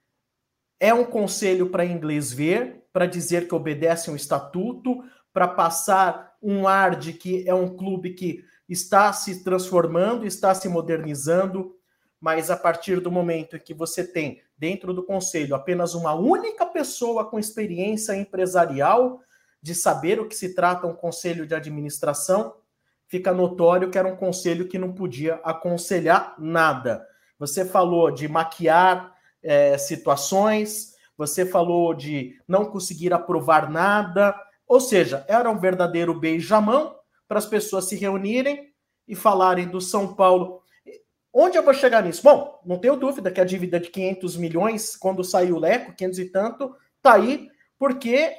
é um conselho para inglês ver, para dizer que obedece um estatuto, para passar um ar de que é um clube que está se transformando, está se modernizando, mas a partir do momento em que você tem dentro do conselho apenas uma única pessoa com experiência empresarial de saber o que se trata um conselho de administração, fica notório que era um conselho que não podia aconselhar nada. Você falou de maquiar é, situações, você falou de não conseguir aprovar nada, ou seja, era um verdadeiro beijamão para as pessoas se reunirem e falarem do São Paulo Onde eu vou chegar nisso? Bom, não tenho dúvida que a dívida de 500 milhões, quando saiu o Leco, 500 e tanto, tá aí, porque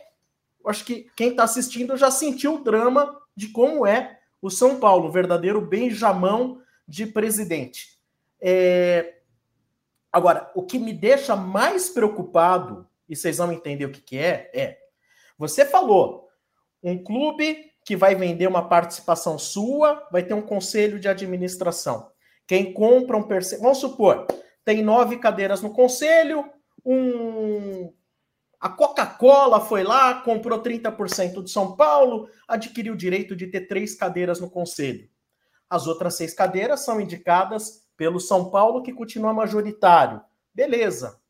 acho que quem está assistindo já sentiu o drama de como é o São Paulo, um verdadeiro benjamão de presidente. É... Agora, o que me deixa mais preocupado, e vocês vão entender o que, que é, é. Você falou, um clube que vai vender uma participação sua, vai ter um conselho de administração. Quem compra um percentual. Vamos supor, tem nove cadeiras no conselho, um. A Coca-Cola foi lá, comprou 30% de São Paulo, adquiriu o direito de ter três cadeiras no conselho. As outras seis cadeiras são indicadas pelo São Paulo, que continua majoritário. Beleza.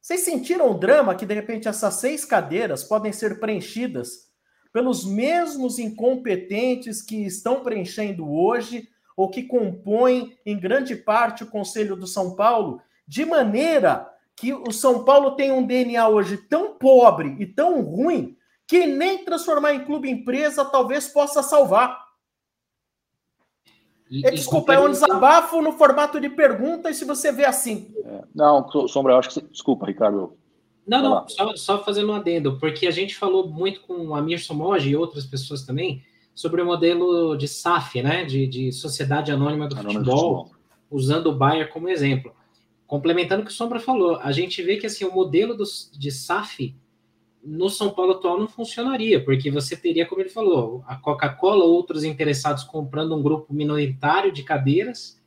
Vocês sentiram o drama que, de repente, essas seis cadeiras podem ser preenchidas pelos mesmos incompetentes que estão preenchendo hoje ou que compõem em grande parte o Conselho do São Paulo, de maneira que o São Paulo tem um DNA hoje tão pobre e tão ruim que nem transformar em clube empresa talvez possa salvar. E, é, desculpa, é um desabafo no formato de pergunta, e se você vê assim. É, não, Sombra, eu acho que. Você... Desculpa, Ricardo. Não, não, só, só, fazendo um adendo, porque a gente falou muito com o Amir Somoji e outras pessoas também sobre o modelo de SAF, né, de, de Sociedade Anônima do Futebol, futebol, usando o Bayern como exemplo. complementando o que o Sombra falou, a gente vê que assim o modelo dos, de SAF no São Paulo atual não funcionaria, porque você teria, como ele falou, a Coca-Cola ou outros interessados comprando um grupo minoritário de cadeiras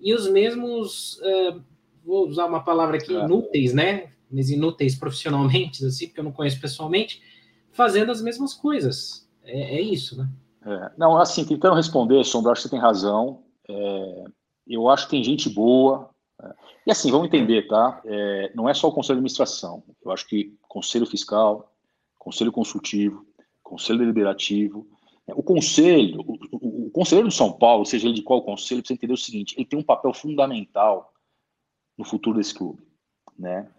e os mesmos, uh, vou usar uma palavra aqui, é. inúteis, né? Mas inúteis profissionalmente, assim, porque eu não conheço pessoalmente, fazendo as mesmas coisas. É, é isso, né? É. Não, assim, tentando responder, Sombra, acho que você tem razão. É, eu acho que tem gente boa. E assim, vamos entender, tá? É, não é só o Conselho de Administração. Eu acho que Conselho Fiscal, Conselho Consultivo, Conselho Deliberativo, é, o Conselho, o, o, o Conselheiro de São Paulo, seja ele de qual conselho, precisa entender o seguinte: ele tem um papel fundamental no futuro desse clube. Né?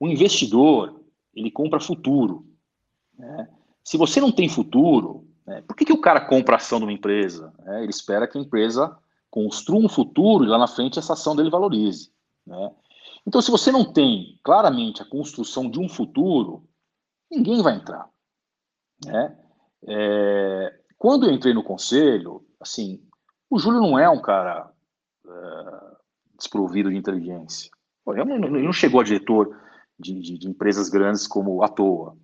O investidor, ele compra futuro. Né? Se você não tem futuro, né, por que, que o cara compra ação de uma empresa? É, ele espera que a empresa construa um futuro e lá na frente essa ação dele valorize. Né? Então, se você não tem claramente a construção de um futuro, ninguém vai entrar. Né? É, quando eu entrei no conselho, assim, o Júlio não é um cara é, desprovido de inteligência. Ele não, chegou a diretor de, de, de, empresas grandes como à toa.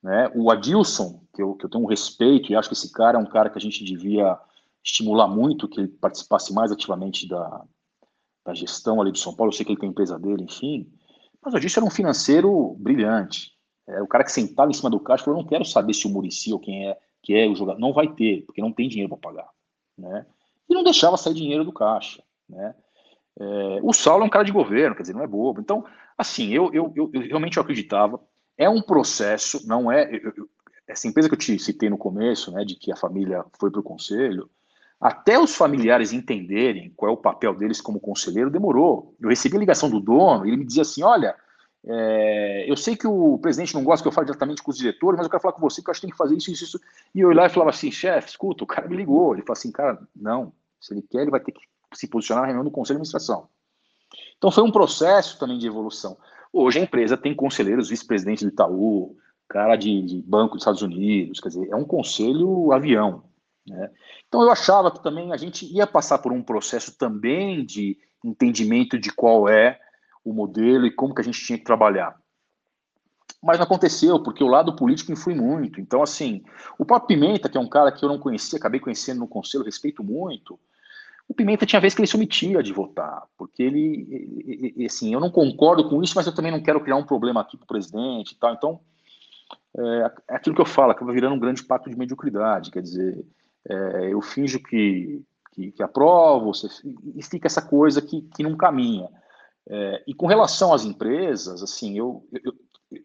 Né? O Adilson, que eu, que eu tenho um respeito e acho que esse cara é um cara que a gente devia estimular muito, que ele participasse mais ativamente da, da gestão ali do São Paulo. Eu sei que ele tem empresa dele, enfim. Mas o Adilson era um financeiro brilhante. É o cara que sentava em cima do caixa e falou: não quero saber se o Murici ou quem é que é o jogador. Não vai ter, porque não tem dinheiro para pagar. Né? E não deixava sair dinheiro do caixa. Né? É, o Saulo é um cara de governo, quer dizer, não é bobo. Então, assim, eu, eu, eu, eu realmente acreditava. É um processo, não é. Eu, essa empresa que eu te citei no começo, né, de que a família foi para o conselho, até os familiares entenderem qual é o papel deles como conselheiro, demorou. Eu recebi a ligação do dono, ele me dizia assim: olha, é, eu sei que o presidente não gosta que eu fale diretamente com os diretores, mas eu quero falar com você que eu acho que tem que fazer isso, isso, isso. E eu lá e falava assim, chefe, escuta, o cara me ligou. Ele falou assim, cara, não, se ele quer, ele vai ter que se posicionar na reunião do conselho de administração. Então foi um processo também de evolução. Hoje a empresa tem conselheiros, vice-presidente do Itaú, cara de, de, banco dos Estados Unidos, quer dizer, é um conselho avião. Né? Então eu achava que também a gente ia passar por um processo também de entendimento de qual é o modelo e como que a gente tinha que trabalhar. Mas não aconteceu, porque o lado político influi muito. Então, assim, o próprio Pimenta, que é um cara que eu não conhecia, acabei conhecendo no conselho, respeito muito, o Pimenta tinha vez que ele se omitia de votar, porque ele, assim, eu não concordo com isso, mas eu também não quero criar um problema aqui para o presidente e tal. Então, é, é, aquilo que eu falo, acaba virando um grande pacto de mediocridade, quer dizer, é, eu finjo que, que, que aprovo, você, e fica essa coisa que, que não caminha. É, e com relação às empresas, assim, eu, eu,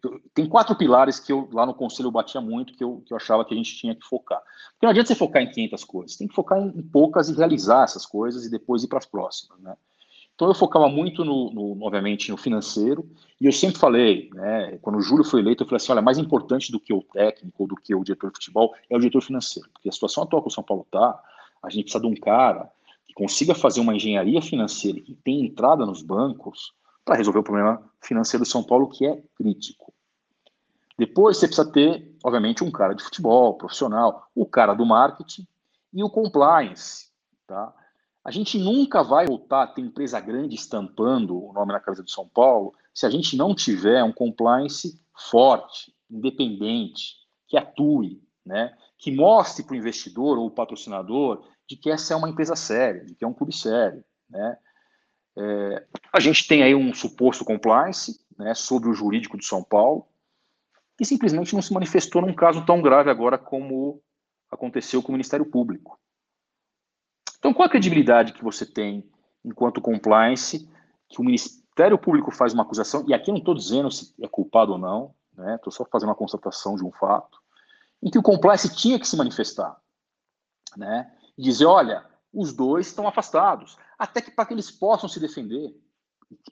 eu, tem quatro pilares que eu lá no conselho eu batia muito, que eu, que eu achava que a gente tinha que focar. Porque não adianta você focar em 500 coisas, tem que focar em, em poucas e realizar essas coisas e depois ir para as próximas, né? Então eu focava muito no, no, obviamente, no financeiro, e eu sempre falei, né, quando o Júlio foi eleito, eu falei assim, olha, mais importante do que o técnico, do que o diretor de futebol, é o diretor financeiro, porque a situação atual que o São Paulo está, a gente precisa de um cara que consiga fazer uma engenharia financeira e tem entrada nos bancos para resolver o problema financeiro do São Paulo, que é crítico. Depois você precisa ter, obviamente, um cara de futebol, profissional, o cara do marketing e o compliance. Tá? A gente nunca vai voltar a ter empresa grande estampando o nome na camisa do São Paulo se a gente não tiver um compliance forte, independente, que atue, né? que mostre para o investidor ou o patrocinador de que essa é uma empresa séria, de que é um clube sério. Né? É, a gente tem aí um suposto compliance né, sobre o jurídico de São Paulo, que simplesmente não se manifestou num caso tão grave agora como aconteceu com o Ministério Público. Então, qual a credibilidade que você tem enquanto compliance que o Ministério Público faz uma acusação, e aqui eu não estou dizendo se é culpado ou não, estou né, só fazendo uma constatação de um fato, em que o compliance tinha que se manifestar. Né? e dizer, olha, os dois estão afastados, até que para que eles possam se defender,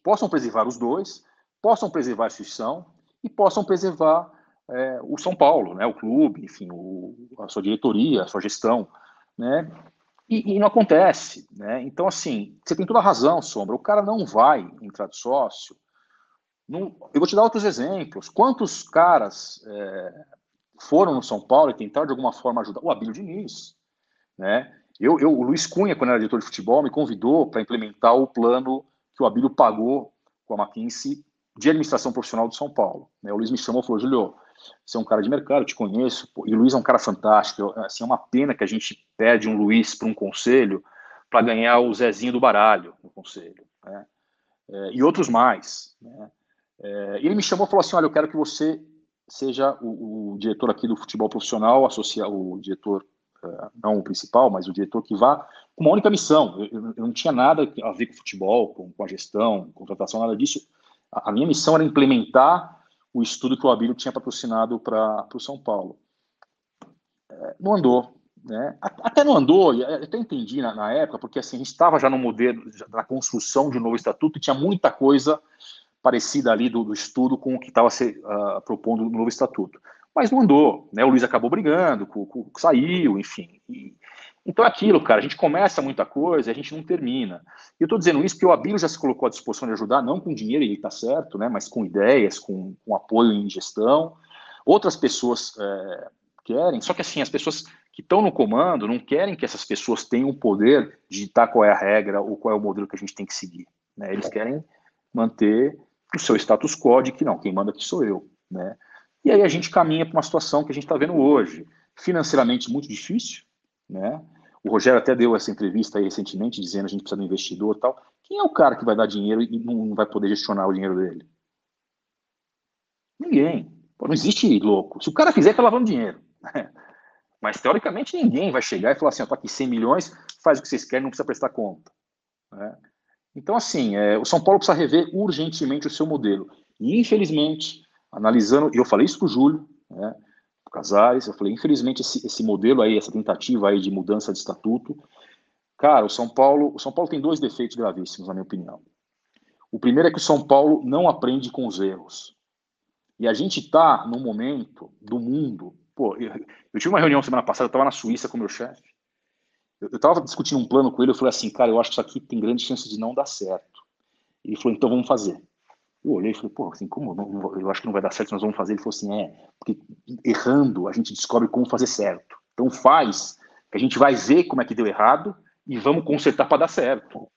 possam preservar os dois, possam preservar a instituição e possam preservar é, o São Paulo, né, o clube, enfim, o, a sua diretoria, a sua gestão, né? E, e, não acontece, né? Então, assim, você tem toda a razão, Sombra. O cara não vai entrar de sócio. Não, eu vou te dar outros exemplos. Quantos caras é, foram no São Paulo e tentaram de alguma forma ajudar? O Abílio Diniz, né? Eu, eu, o Luiz Cunha, quando era diretor de futebol, me convidou para implementar o plano que o Abílio pagou com a McKinsey de administração profissional de São Paulo. Né? O Luiz me chamou e falou, Julio, você é um cara de mercado, eu te conheço, e o Luiz é um cara fantástico, assim, é uma pena que a gente perde um Luiz para um conselho para ganhar o Zezinho do baralho no conselho, né? é, e outros mais. Né? É, ele me chamou e falou assim, olha, eu quero que você seja o, o diretor aqui do futebol profissional, associar o diretor, uh, não o principal, mas o diretor que vá com uma única missão. Eu, eu, não tinha nada a ver com futebol, com, com a gestão, contratação, nada disso. A, a, minha missão era implementar o estudo que o Abílio tinha patrocinado para o São Paulo. É, não andou. Né? Até não andou, até entendi na, na época, porque assim, a gente estava já no modelo, na construção de um novo estatuto e tinha muita coisa parecida ali do, do estudo com o que estava se uh, propondo no novo estatuto. Mas não andou, né? O Luiz acabou brigando, com, com, saiu, enfim. E, então é aquilo, cara, a gente começa muita coisa e a gente não termina. E eu estou dizendo isso porque o Abílio já se colocou à disposição de ajudar, não com dinheiro, ele está certo, né? Mas com ideias, com, com apoio em gestão. Outras pessoas é, querem, só que assim, as pessoas que estão no comando não querem que essas pessoas tenham o poder de ditar qual é a regra ou qual é o modelo que a gente tem que seguir. Né? Eles querem manter o seu status quo de que não, quem manda aqui sou eu, né? E aí a gente caminha para uma situação que a gente está vendo hoje, financeiramente muito difícil, né? O Rogério até deu essa entrevista recentemente dizendo a gente precisa de um investidor e tal. Quem é o cara que vai dar dinheiro e não vai poder gestionar o dinheiro dele? Ninguém. Pô, não existe louco. Se o cara fizer, tá lavando dinheiro. Mas teoricamente ninguém vai chegar e falar assim: eu tô aqui 100 milhões, faz o que vocês querem, não precisa prestar conta. Né? Então, assim, é, o São Paulo precisa rever urgentemente o seu modelo. E, infelizmente, analisando, e eu falei isso para o Júlio, né, Casares, eu falei, infelizmente, esse, esse modelo aí, essa tentativa aí de mudança de estatuto, cara, o São Paulo, o São Paulo tem dois defeitos gravíssimos, na minha opinião. O primeiro é que o São Paulo não aprende com os erros. E a gente está num momento do mundo. Pô, eu, eu tive uma reunião semana passada, eu estava na Suíça com meu chefe. Eu estava discutindo um plano com ele, eu falei assim, cara, eu acho que isso aqui tem grande chance de não dar certo. Ele falou, então vamos fazer. Eu olhei e falei, pô, assim, como não, eu acho que não vai dar certo, nós vamos fazer. Ele falou assim, é, porque errando a gente descobre como fazer certo. Então faz, que a gente vai ver como é que deu errado e vamos consertar para dar certo.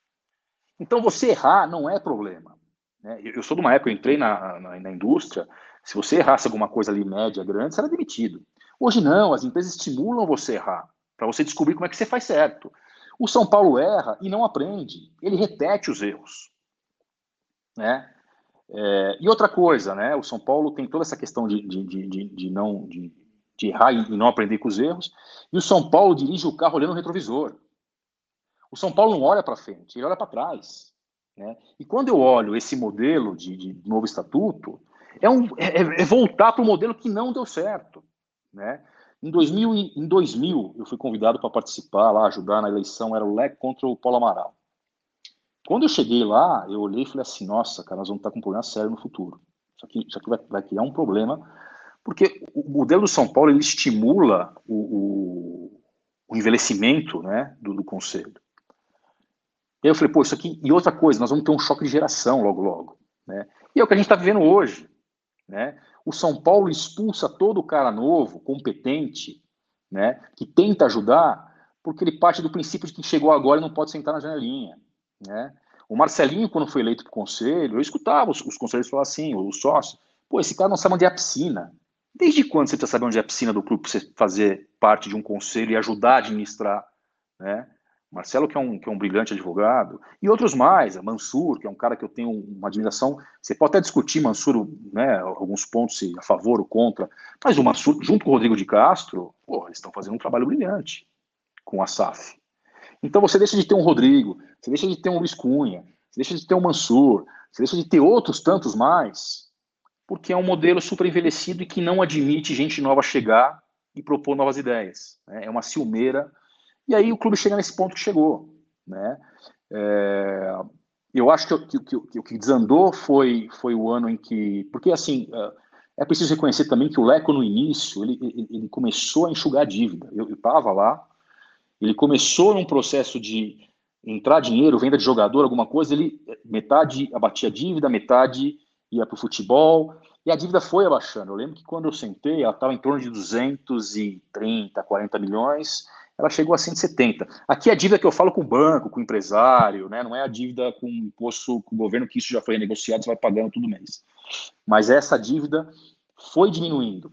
Então você errar não é problema. Né? Eu sou de uma época, eu entrei na, na, na indústria, se você errasse alguma coisa ali média, grande, você era demitido. Hoje não, as empresas estimulam você a errar para você descobrir como é que você faz certo. O São Paulo erra e não aprende, ele repete os erros. Né? É, e outra coisa, né? O São Paulo tem toda essa questão de, de, de, de não de, errar e não aprender com os erros. E o São Paulo dirige o carro olhando no retrovisor. O São Paulo não olha para frente, ele olha para trás. Né? E quando eu olho esse modelo de, novo estatuto, é, um, é, é voltar para o modelo que não deu certo. Né? Em 2000, em 2000 eu fui convidado para participar lá, ajudar na eleição, era o LEC contra o Paulo Amaral. Quando eu cheguei lá, eu olhei e falei assim, nossa, cara, nós vamos estar com um problema sério no futuro. Isso aqui, isso aqui vai, vai criar um problema, porque o modelo do São Paulo, ele estimula o, o, o envelhecimento né, do, do conselho. E aí eu falei, pô, isso aqui... E outra coisa, nós vamos ter um choque de geração logo, logo. Né? E é o que a gente está vivendo hoje. Né? O São Paulo expulsa todo cara novo, competente, né, que tenta ajudar, porque ele parte do princípio de que chegou agora e não pode sentar na janelinha. Né? O Marcelinho, quando foi eleito para o conselho, eu escutava os, os conselheiros falar assim, os sócios, pô, esse cara não sabe onde é a piscina. Desde quando você precisa saber onde é a piscina do clube para você fazer parte de um conselho e ajudar a administrar? Né? Marcelo, que é, um, que é um brilhante advogado, e outros mais, Mansur, que é um cara que eu tenho uma admiração. Você pode até discutir, Mansur, né, alguns pontos se a favor ou contra, mas o Mansur, junto com o Rodrigo de Castro, porra, eles estão fazendo um trabalho brilhante com a SAF. Então você deixa de ter um Rodrigo, você deixa de ter um Luiz Cunha, você deixa de ter um Mansur, você deixa de ter outros tantos mais, porque é um modelo super envelhecido e que não admite gente nova chegar e propor novas ideias. Né? É uma ciumeira e aí o clube chega nesse ponto que chegou. Né? É, eu acho que, que, que, o que desandou foi, foi o ano em que. Porque, assim, é, é preciso reconhecer também que o Leco, no início, ele, ele, ele começou a enxugar a dívida. Eu estava lá, ele começou num processo de entrar dinheiro, venda de jogador, alguma coisa, ele metade abatia a dívida, metade ia para o futebol, e a dívida foi abaixando. Eu lembro que quando eu sentei, ela estava em torno de 230, 40 milhões, ela chegou a 170. Aqui é a dívida que eu falo com o banco, com o empresário, né? não é a dívida com o imposto com o governo, que isso já foi negociado, você vai pagando todo mês. Mas essa dívida foi diminuindo.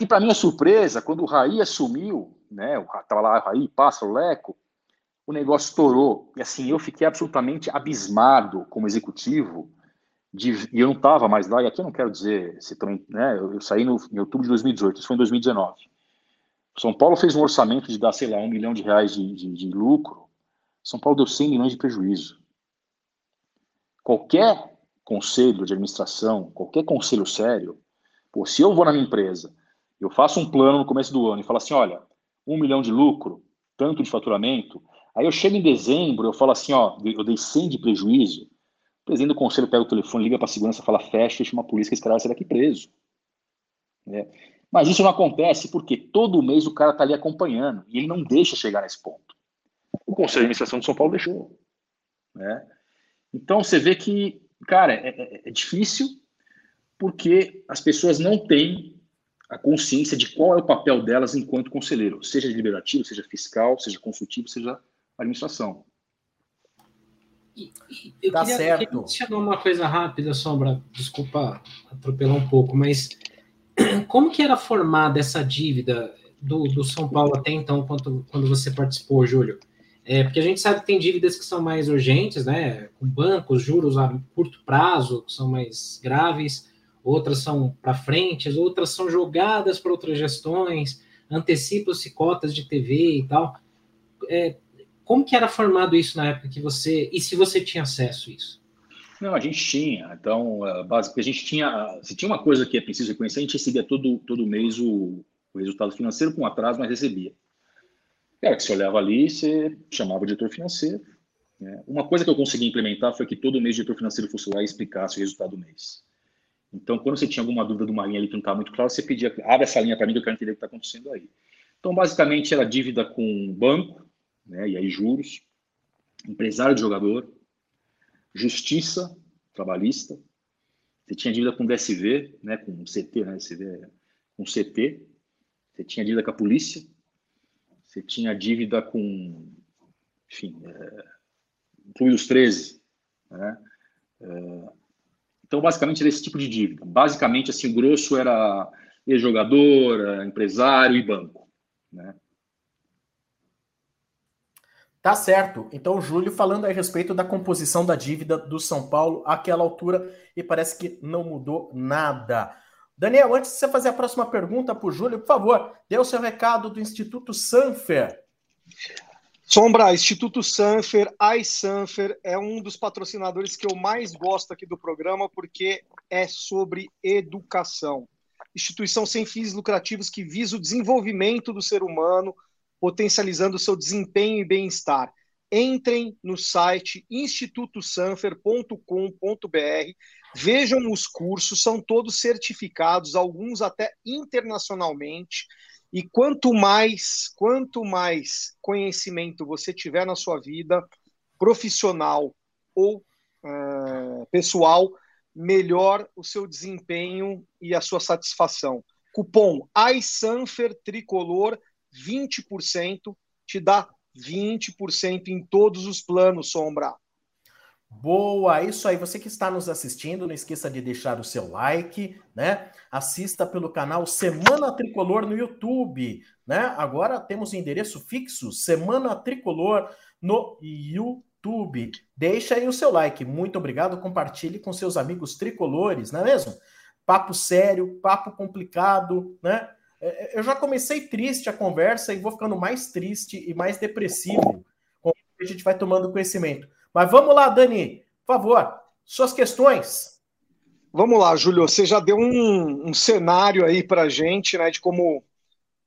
E para minha surpresa, quando o Raí assumiu, né, estava lá o Raí, Pássaro, Leco, o negócio estourou. E assim, eu fiquei absolutamente abismado como executivo, de, e eu não estava mais lá, e aqui eu não quero dizer se também, né, eu, eu saí no, em outubro de 2018, isso foi em 2019. São Paulo fez um orçamento de dar, sei lá, um milhão de reais de, de, de lucro. São Paulo deu 100 milhões de prejuízo. Qualquer conselho de administração, qualquer conselho sério, pô, se eu vou na minha empresa, eu faço um plano no começo do ano e falo assim, olha, um milhão de lucro, tanto de faturamento, aí eu chego em dezembro, eu falo assim, ó, eu dei 100 de prejuízo, o presidente do conselho pega o telefone, liga para a segurança, fala, fecha, chama a polícia, que esse cara vai sair daqui preso. É. Mas isso não acontece porque todo mês o cara está ali acompanhando e ele não deixa chegar nesse ponto. O Conselho de Administração de São Paulo deixou. Né? Então você vê que, cara, é, é, é difícil porque as pessoas não têm a consciência de qual é o papel delas enquanto conselheiro, seja deliberativo, seja fiscal, seja consultivo, seja administração. E, e, eu tá queria, certo. Deixa eu uma coisa rápida, Sombra, desculpa atropelar um pouco, mas como que era formada essa dívida do, do São Paulo até então, quando, quando você participou, Júlio? É, porque a gente sabe que tem dívidas que são mais urgentes, né? Com bancos, juros a curto prazo, que são mais graves, outras são para frente, outras são jogadas para outras gestões, antecipam-se cotas de TV e tal. É, como que era formado isso na época que você. E se você tinha acesso a isso? Não, a gente tinha. Então, basicamente, a gente tinha. Se tinha uma coisa que é preciso reconhecer, a gente recebia todo, todo mês o, o resultado financeiro com atraso, mas recebia. Era que você olhava ali, você chamava o diretor financeiro. Né? Uma coisa que eu consegui implementar foi que todo mês o diretor financeiro fosse lá e explicasse o resultado do mês. Então, quando você tinha alguma dúvida de uma linha ali que não estava muito clara, você pedia, abre essa linha para mim que eu quero entender o que está acontecendo aí. Então, basicamente, era dívida com banco, né, e aí juros, empresário de jogador, justiça trabalhista, você tinha dívida com DSV, né, com CT, né, DSV, com CT, você tinha dívida com a polícia, você tinha dívida com, enfim, é, Clube dos 13, né, é, então, basicamente, era esse tipo de dívida. Basicamente, assim, o grosso era ex-jogador, empresário e banco, né? Tá certo. Então, Júlio falando a respeito da composição da dívida do São Paulo àquela altura e parece que não mudou nada. Daniel, antes de você fazer a próxima pergunta para o Júlio, por favor, dê o seu recado do Instituto Sanfer. Sombra, Instituto Sanfer, iSanfer é um dos patrocinadores que eu mais gosto aqui do programa porque é sobre educação. Instituição sem fins lucrativos que visa o desenvolvimento do ser humano, potencializando seu desempenho e bem-estar. Entrem no site institutosanfer.com.br, vejam os cursos, são todos certificados, alguns até internacionalmente. E quanto mais, quanto mais conhecimento você tiver na sua vida, profissional ou uh, pessoal, melhor o seu desempenho e a sua satisfação. Cupom iSanfer Tricolor 20%, te dá 20% em todos os planos, Sombra. Boa, isso aí. Você que está nos assistindo, não esqueça de deixar o seu like, né? Assista pelo canal Semana Tricolor no YouTube, né? Agora temos endereço fixo, Semana Tricolor no YouTube. Deixa aí o seu like. Muito obrigado. Compartilhe com seus amigos tricolores, não é mesmo? Papo sério, papo complicado, né? É, é, eu já comecei triste a conversa e vou ficando mais triste e mais depressivo conforme a gente vai tomando conhecimento. Mas vamos lá, Dani, por favor, suas questões. Vamos lá, Júlio, você já deu um, um cenário aí para gente, né, de como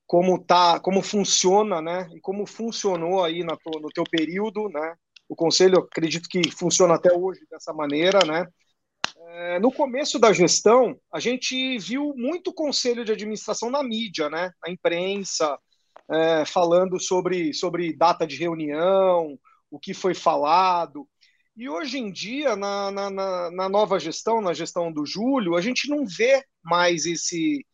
como tá, como funciona, né, e como funcionou aí na, no teu período, né? O conselho, acredito que funciona até hoje dessa maneira, né? É, no começo da gestão, a gente viu muito conselho de administração na mídia, né? na imprensa, é, falando sobre, sobre data de reunião, o que foi falado. E hoje em dia, na, na, na nova gestão, na gestão do Júlio, a gente não vê mais esse,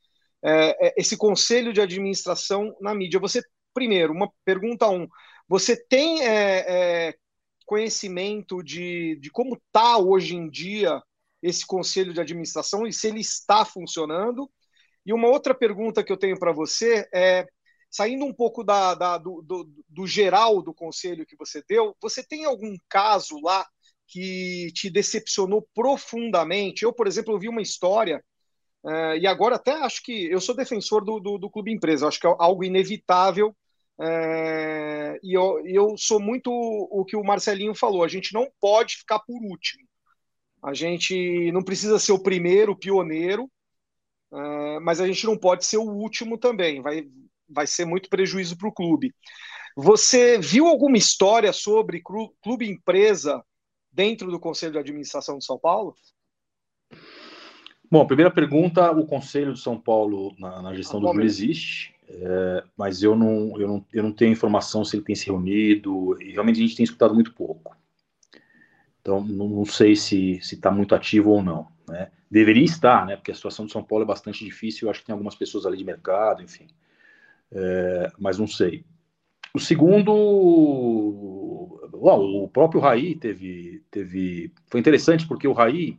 é, é, esse conselho de administração na mídia. Você primeiro, uma pergunta um. Você tem é, é, conhecimento de, de como está hoje em dia esse conselho de administração e se ele está funcionando? E uma outra pergunta que eu tenho para você é, saindo um pouco da, da do, do, do, geral do conselho que você deu, você tem algum caso lá que te decepcionou profundamente? Eu, por exemplo, ouvi uma história, é, e agora até acho que eu sou defensor do, do, do clube empresa, acho que é algo inevitável é, e eu, eu sou muito o que o Marcelinho falou: a gente não pode ficar por último. A gente não precisa ser o primeiro, o pioneiro, é, mas a gente não pode ser o último também. Vai, vai ser muito prejuízo para o clube. Você viu alguma história sobre clube empresa dentro do Conselho de Administração de São Paulo? Bom, primeira pergunta: o Conselho de São Paulo na, na gestão do Júlio existe. É, mas eu não, eu, não, eu não tenho informação se ele tem se reunido, e realmente a gente tem escutado muito pouco. Então, não, não sei se está muito ativo ou não. Né? Deveria estar, né? porque a situação de São Paulo é bastante difícil, eu acho que tem algumas pessoas ali de mercado, enfim. É, mas não sei. O segundo, o próprio Raí teve, teve. Foi interessante porque o Raí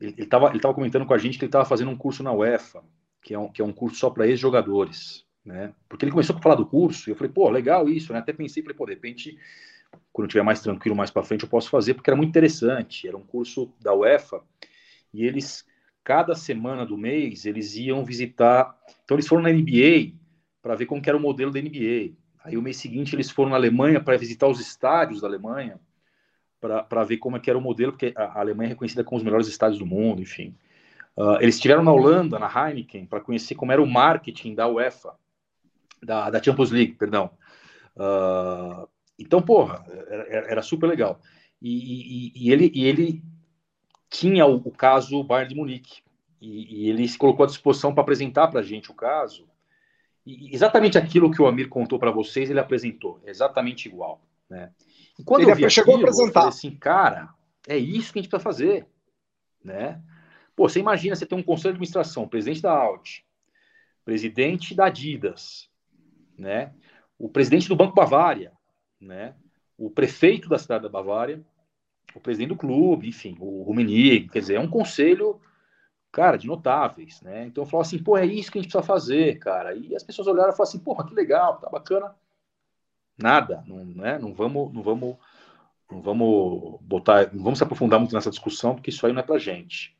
ele estava ele tava comentando com a gente que ele estava fazendo um curso na UEFA que é um, que é um curso só para ex-jogadores, né? Porque ele começou a falar do curso e eu falei, pô, legal isso, né? Até pensei, falei, pô, de repente, quando estiver mais tranquilo, mais para frente, eu posso fazer, porque era muito interessante. Era um curso da UEFA e eles, cada semana do mês, eles iam visitar. Então, eles foram na NBA para ver como era o modelo da NBA. Aí, o mês seguinte, eles foram na Alemanha para visitar os estádios da Alemanha, para ver como é era o modelo, porque a Alemanha é reconhecida como os melhores estádios do mundo, enfim. Uh, eles estiveram na Holanda, na Heineken, para conhecer como era o marketing da UEFA, da, da Champions League, perdão. Uh, então, porra, era, era super legal. E, e, e, ele, e ele tinha o, o caso Bayern de Munique, e, e, ele se colocou à disposição para apresentar para a gente o caso. E exatamente aquilo que o Amir contou para vocês, ele apresentou, exatamente igual. Né? E quando ele eu vi chegou aquilo, a apresentar. eu falei assim, cara, é isso que a gente precisa fazer. Né? Pô, você imagina você ter um conselho de administração, presidente da Audi, presidente da Adidas, né? O presidente do Banco Bavária, né? O prefeito da cidade da Bavária, o presidente do clube, enfim, o Rummenigge, quer dizer, é um conselho, cara, de notáveis, né? Então eu falo assim, pô, é isso que a gente precisa fazer, cara. E as pessoas olharam e falaram assim, porra, que legal, tá bacana. Nada, não, né? Não vamos, não vamos, não vamos botar, não vamos se aprofundar muito nessa discussão, porque isso aí não é pra gente.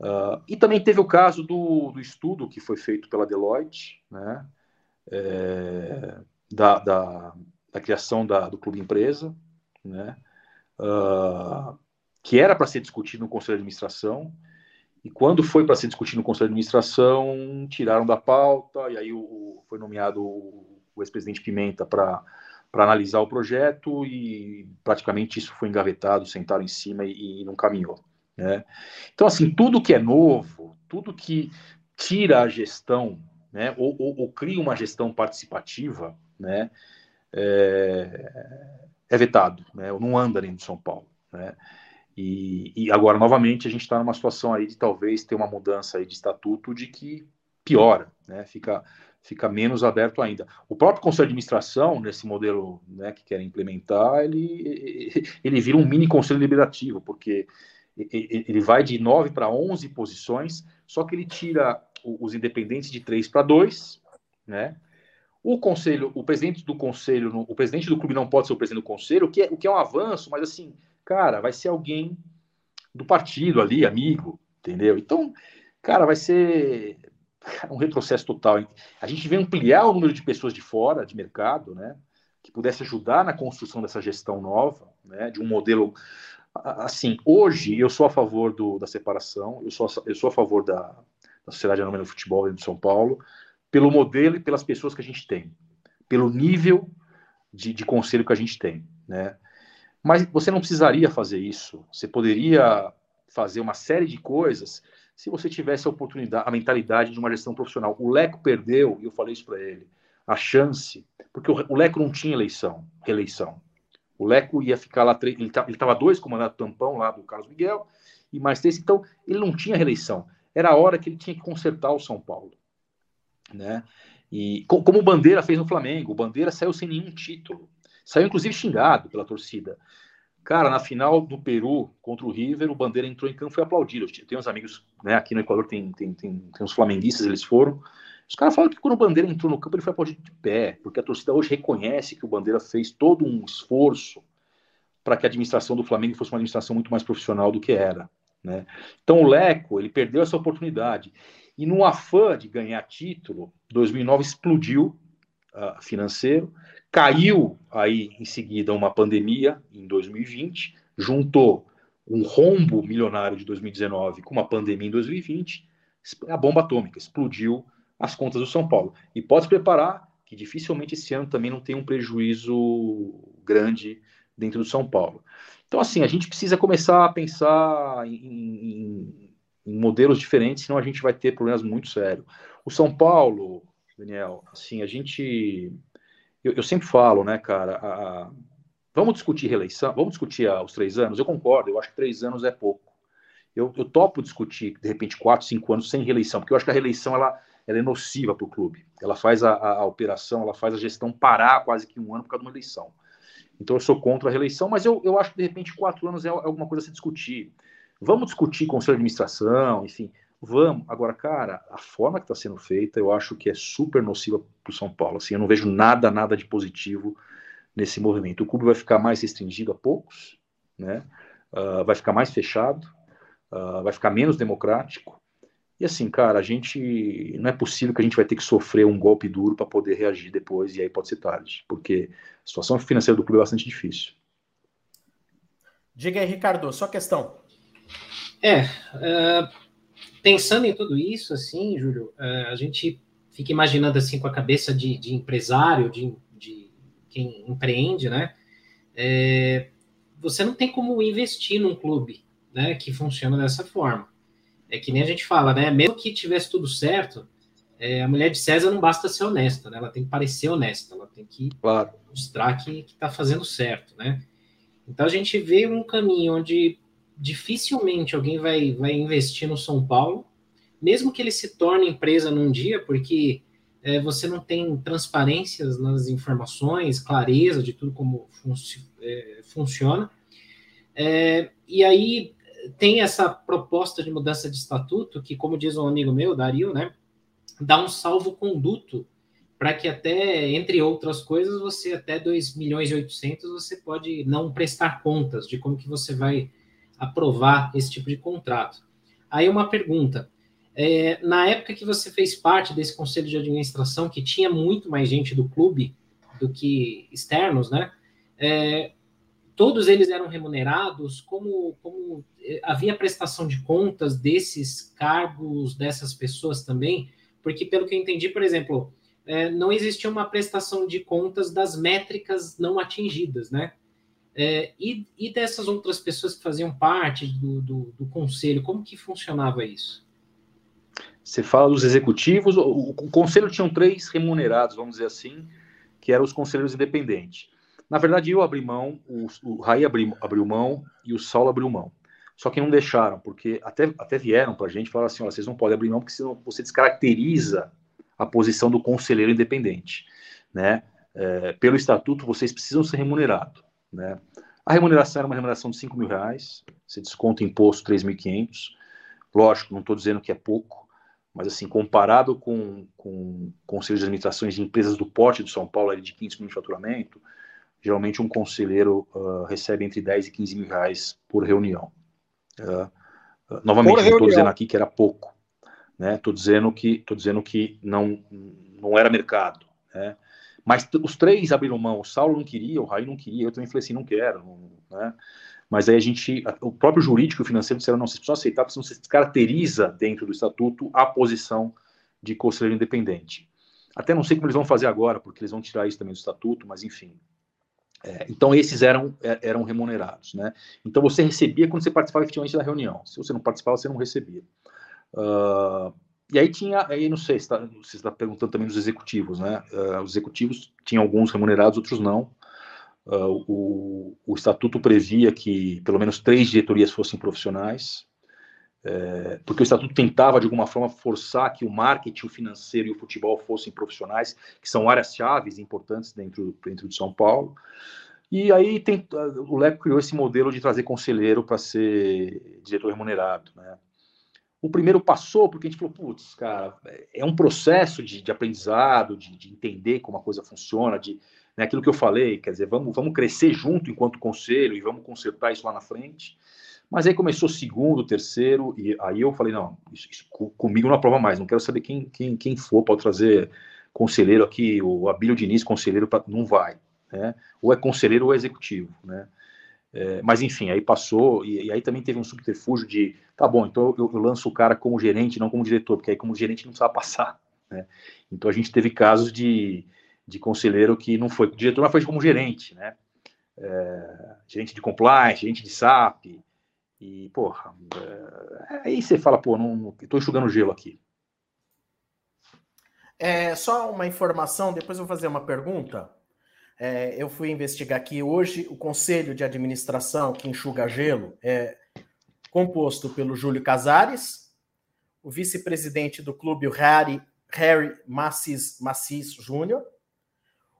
Uh, e também teve o caso do, do, estudo que foi feito pela Deloitte, né, é, da, da, da, criação da, do Clube Empresa, né, uh, que era para ser discutido no Conselho de Administração, e quando foi para ser discutido no Conselho de Administração, tiraram da pauta, e aí o, foi nomeado o, o ex-presidente Pimenta para analisar o projeto, e praticamente isso foi engavetado, sentaram em cima e, e não caminhou. Né? Então, assim, tudo que é novo, tudo que tira a gestão, né, ou, ou, ou cria uma gestão participativa, né, é, é vetado, né, ou não anda dentro de São Paulo. Né? E, e agora, novamente, a gente está numa situação aí de talvez ter uma mudança aí de estatuto de que piora, né, fica, fica menos aberto ainda. O próprio Conselho de Administração, nesse modelo né, que querem implementar, ele, ele vira um mini Conselho Liberativo, porque ele vai de 9 para 11 posições, só que ele tira os independentes de 3 para 2, né? O conselho, o presidente do conselho, o presidente do clube não pode ser o presidente do conselho, o que é, o que é um avanço, mas assim, cara, vai ser alguém do partido ali, amigo, entendeu? Então, cara, vai ser um retrocesso total. A gente vem ampliar o número de pessoas de fora, de mercado, né? Que pudesse ajudar na construção dessa gestão nova, né? De um modelo assim, hoje eu sou a favor do, da separação, eu sou, eu sou a favor da, da Sociedade Anônima do Futebol de São Paulo, pelo modelo e pelas pessoas que a gente tem, pelo nível de, de conselho que a gente tem, né? Mas você não precisaria fazer isso, você poderia fazer uma série de coisas se você tivesse a oportunidade, a mentalidade de uma gestão profissional. O Leco perdeu, e eu falei isso para ele, a chance, porque o, Leco não tinha eleição, reeleição. O Leco ia ficar lá, ele estava dois com o mandato tampão lá do Carlos Miguel, e mais três, então ele não tinha reeleição. Era a hora que ele tinha que consertar o São Paulo. Né? E como o Bandeira fez no Flamengo, o Bandeira saiu sem nenhum título. Saiu inclusive xingado pela torcida. Cara, na final do Peru contra o River, o Bandeira entrou em campo e foi aplaudido. Eu tenho uns amigos, né, aqui no Equador tem, tem, tem, tem uns flamenguistas, eles foram. Os caras falam que quando o Bandeira entrou no campo, ele foi aplaudido de pé, porque a torcida hoje reconhece que o Bandeira fez todo um esforço para que a administração do Flamengo fosse uma administração muito mais profissional do que era. Né? Então o Leco, ele perdeu essa oportunidade. E no afã de ganhar título, 2009 explodiu uh, financeiro, caiu aí em seguida uma pandemia em 2020, juntou um rombo milionário de 2019 com uma pandemia em 2020, a bomba atômica explodiu as contas do São Paulo. E pode se preparar que dificilmente esse ano também não tem um prejuízo grande dentro do São Paulo. Então, assim, a gente precisa começar a pensar em, em, em modelos diferentes, senão a gente vai ter problemas muito sérios. O São Paulo, Daniel, assim, a gente. Eu, eu sempre falo, né, cara, a, vamos discutir reeleição, vamos discutir os três anos. Eu concordo, eu acho que três anos é pouco. Eu, eu topo discutir, de repente, quatro, cinco anos sem reeleição, porque eu acho que a reeleição ela, ela é nociva para o clube. Ela faz a, a, a, operação, ela faz a gestão parar quase que um ano por causa de uma eleição. Então eu sou contra a reeleição, mas eu, eu acho que de repente quatro anos é, é alguma coisa a se discutir. Vamos discutir conselho de administração, enfim, vamos. Agora, cara, a forma que está sendo feita, eu acho que é super nociva para o São Paulo. Assim, eu não vejo nada, nada de positivo nesse movimento. O clube vai ficar mais restringido a poucos, né? Uh, vai ficar mais fechado, uh, vai ficar menos democrático. E assim, cara, a gente não é possível que a gente vai ter que sofrer um golpe duro para poder reagir depois, e aí pode ser tarde, porque a situação financeira do clube é bastante difícil. Diga aí, Ricardo, sua questão. É, uh, pensando em tudo isso, assim, Júlio, uh, a gente fica imaginando assim com a cabeça de, de empresário, de, de, quem empreende, né? É, você não tem como investir num clube, né, que funciona dessa forma. É que nem a gente fala, né? Mesmo que tivesse tudo certo, é, a mulher de César não basta ser honesta, né? Ela tem que parecer honesta, ela tem que claro. mostrar que está fazendo certo, né? Então a gente vê um caminho onde dificilmente alguém vai, vai investir no São Paulo, mesmo que ele se torne empresa num dia, porque é, você não tem transparências nas informações, clareza de tudo como funci é, funciona. É, e aí tem essa proposta de mudança de estatuto, que, como diz um amigo meu, Dario, né, dá um salvo-conduto para que até, entre outras coisas, você até 2 milhões e 800 você pode não prestar contas de como que você vai aprovar esse tipo de contrato. Aí uma pergunta, é, na época que você fez parte desse conselho de administração, que tinha muito mais gente do clube do que externos, né? É, todos eles eram remunerados? Como, como eh, havia prestação de contas desses cargos, dessas pessoas também? Porque, pelo que eu entendi, por exemplo, é, não existia uma prestação de contas das métricas não atingidas, né? É, e, e, dessas outras pessoas que faziam parte do, do, do, conselho, como que funcionava isso? Você fala dos executivos, o, o, conselho tinha três remunerados, vamos dizer assim, que eram os conselheiros independentes. Na verdade, eu abri mão, o, o Raí abriu, abriu mão e o Saulo abriu mão. Só que não deixaram, porque até, até vieram para a gente falar assim: olha, vocês não podem abrir mão, porque senão você descaracteriza a posição do conselheiro independente. Né? É, pelo estatuto, vocês precisam ser remunerados. Né? A remuneração era uma remuneração de 5 mil reais, você desconta imposto 3.500. Lógico, não estou dizendo que é pouco, mas assim, comparado com, com conselhos de administrações de empresas do porte de São Paulo, de 500 mil de faturamento, geralmente um conselheiro uh, recebe entre 10 e 15 mil reais por reunião. Uh, uh, novamente, não estou dizendo aqui que era pouco, né? Estou dizendo que estou dizendo que não não era mercado, né? Mas os três abriram mão. O Saulo não queria, o Raí não queria, eu também falei assim, não quero, né? Mas aí a gente, o próprio jurídico e financeiro disseram, não, vocês precisam aceitar, porque senão você caracteriza dentro do estatuto a posição de conselheiro independente. Até não sei como eles vão fazer agora, porque eles vão tirar isso também do estatuto, mas enfim, é, então, esses eram, é, eram remunerados. Né? Então, você recebia quando você participava efetivamente da reunião. Se você não participava, você não recebia. Uh, e aí tinha, aí não sei, tá, você está perguntando também dos executivos, né? Uh, os executivos tinham alguns remunerados, outros não. Uh, o, o, estatuto previa que pelo menos três diretorias fossem profissionais. é, porque o estatuto tentava de alguma forma forçar que o marketing, o financeiro e o futebol fossem profissionais, que são áreas chaves importantes dentro, dentro de São Paulo. E aí tem, o Leco criou esse modelo de trazer conselheiro para ser diretor remunerado, né? O primeiro passou porque a gente falou, putz, cara, é um processo de, de aprendizado, de, de, entender como a coisa funciona, de né, aquilo que eu falei, quer dizer, vamos, vamos crescer junto enquanto conselho e vamos consertar isso lá na frente. Mas aí começou o segundo, terceiro, e aí eu falei, não, isso, isso comigo não aprova mais, não quero saber quem, quem, quem for para trazer conselheiro aqui, o Abílio Diniz, conselheiro, pra, não vai, né? Ou é conselheiro ou é executivo, né? É, mas enfim, aí passou, e, e, aí também teve um subterfúgio de, tá bom, então eu, eu, lanço o cara como gerente, não como diretor, porque aí como gerente não precisava passar, né? Então a gente teve casos de, de conselheiro que não foi diretor, mas foi como gerente, né? É, gerente de compliance, gerente de SAP, e, porra, é, aí você fala, pô, não, tô enxugando gelo aqui. É, só uma informação, depois eu vou fazer uma pergunta. É, eu fui investigar aqui hoje o conselho de administração que enxuga gelo é composto pelo Júlio Casares, o vice-presidente do clube, o Harry, Harry Massis, Massis Júnior,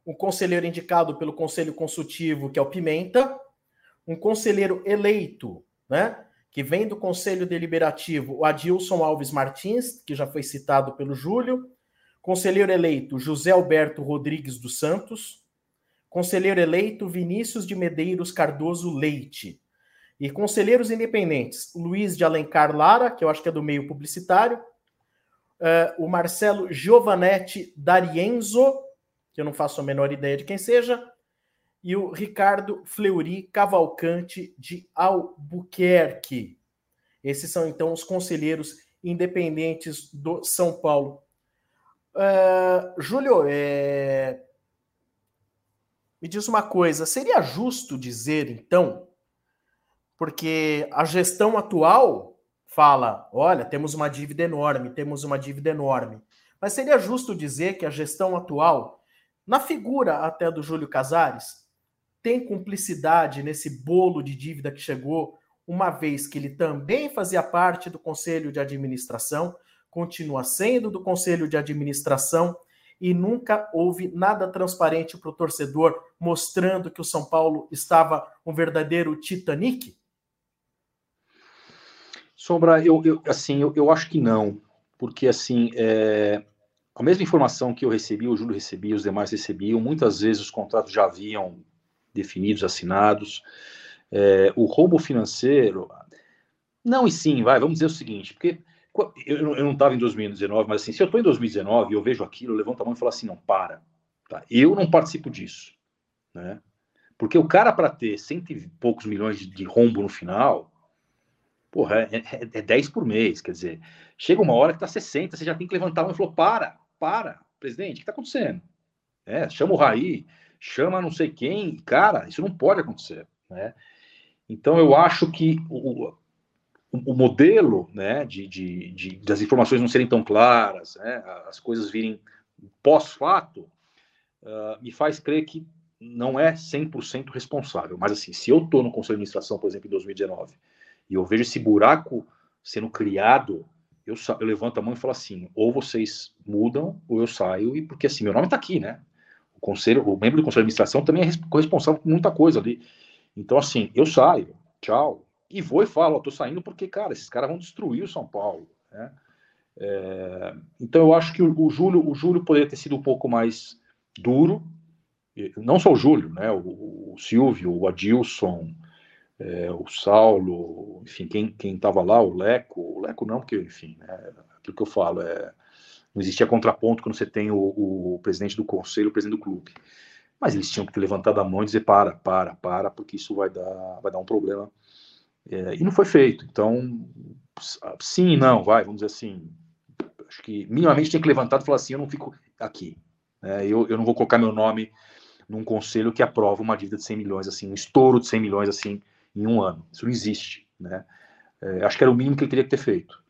um conselheiro indicado pelo conselho consultivo, que é o Pimenta, um conselheiro eleito, né, que vem do conselho deliberativo, o Adilson Alves Martins, que já foi citado pelo Júlio, conselheiro eleito José Alberto Rodrigues dos Santos, Conselheiro eleito Vinícius de Medeiros Cardoso Leite. E conselheiros independentes, Luiz de Alencar Lara, que eu acho que é do meio publicitário, uh, o Marcelo Giovanetti D'Arienzo, que eu não faço a menor ideia de quem seja, e o Ricardo Fleury Cavalcante de Albuquerque. Esses são então os conselheiros independentes do São Paulo. Uh, Júlio, é, me diz uma coisa: seria justo dizer, então, porque a gestão atual fala: olha, temos uma dívida enorme, temos uma dívida enorme. Mas seria justo dizer que a gestão atual, na figura até do Júlio Casares, tem cumplicidade nesse bolo de dívida que chegou, uma vez que ele também fazia parte do conselho de administração, continua sendo do conselho de administração e nunca houve nada transparente para o torcedor mostrando que o São Paulo estava um verdadeiro Titanic? Sombra, eu, eu assim, eu, eu, acho que não, porque assim, é, a mesma informação que eu recebi, o Júlio recebia, os demais recebiam, muitas vezes os contratos já haviam definidos, assinados. É, o roubo financeiro, não e sim, vai, vamos dizer o seguinte, porque eu, eu não estava em 2019, mas assim, se eu estou em 2019 e eu vejo aquilo, eu levanto a mão e falo assim, não, para. Tá? Eu não participo disso. Né? Porque o cara, para ter cento e poucos milhões de, de rombo no final, porra, é, é, é 10 por mês. Quer dizer, chega uma hora que tá 60, você já tem que levantar a mão e falar, para, para, presidente, o que está acontecendo? É, chama o Raí, chama não sei quem, cara, isso não pode acontecer. Né? Então eu acho que o, o modelo né, de, de, de, das informações não serem tão claras, né, as coisas virem pós-fato, uh, me faz crer que não é 100% responsável. Mas, assim, se eu estou no Conselho de Administração, por exemplo, em 2019, e eu vejo esse buraco sendo criado, eu, eu levanto a mão e falo assim: ou vocês mudam, ou eu saio, e porque, assim, meu nome está aqui, né? O, conselho, o membro do Conselho de Administração também é responsável por muita coisa ali. Então, assim, eu saio, tchau, e vou e falo, estou saindo porque, cara, esses caras vão destruir o São Paulo. Né? É, então eu acho que o, o, Júlio, o Júlio poderia ter sido um pouco mais duro, não só o Júlio, né? O, o Silvio, o Adilson, é, o Saulo, enfim, quem estava lá, o Leco, o Leco não, porque, enfim, né, aquilo que eu falo é não existia contraponto quando você tem o, o presidente do conselho, o presidente do clube. Mas eles tinham que ter levantado a mão e dizer para, para, para, porque isso vai dar, vai dar um problema é, e não foi feito. Então, sim e não, vai, vamos dizer assim. Acho que minimamente tem que levantar e falar assim: eu não fico aqui. É, eu, eu não vou colocar meu nome num conselho que aprova uma dívida de 100 milhões, assim, um estouro de 100 milhões, assim, em um ano. Isso não existe, né? É, acho que era o mínimo que ele teria que ter feito.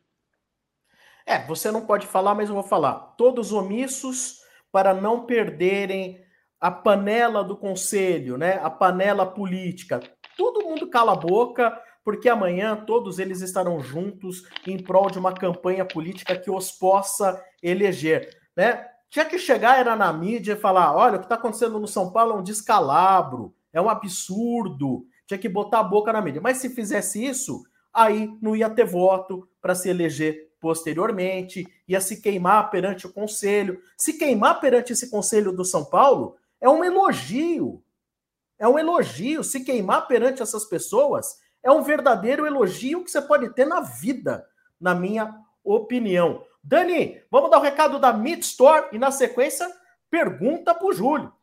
É, você não pode falar, mas eu vou falar. Todos omissos para não perderem a panela do conselho, né? A panela política. Todo mundo cala a boca porque amanhã todos eles estarão juntos em prol de uma campanha política que os possa eleger, né? Tinha que chegar era na mídia e falar, olha, o que está acontecendo no São Paulo é um descalabro, é um absurdo. Tinha que botar a boca na mídia. Mas se fizesse isso, aí não ia ter voto para se eleger posteriormente, ia se queimar perante o conselho. Se queimar perante esse conselho do São Paulo é um elogio. É um elogio. Se queimar perante essas pessoas é um verdadeiro elogio que você pode ter na vida, na minha opinião. Dani, vamos dar o recado da Meat Store e na sequência pergunta para o Júlio.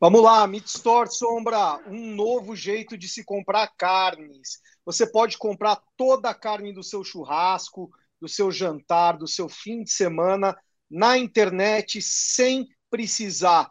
Vamos lá, Meat Store Sombra, um novo jeito de se comprar carnes. Você pode comprar toda a carne do seu churrasco, do seu jantar, do seu fim de semana na internet sem precisar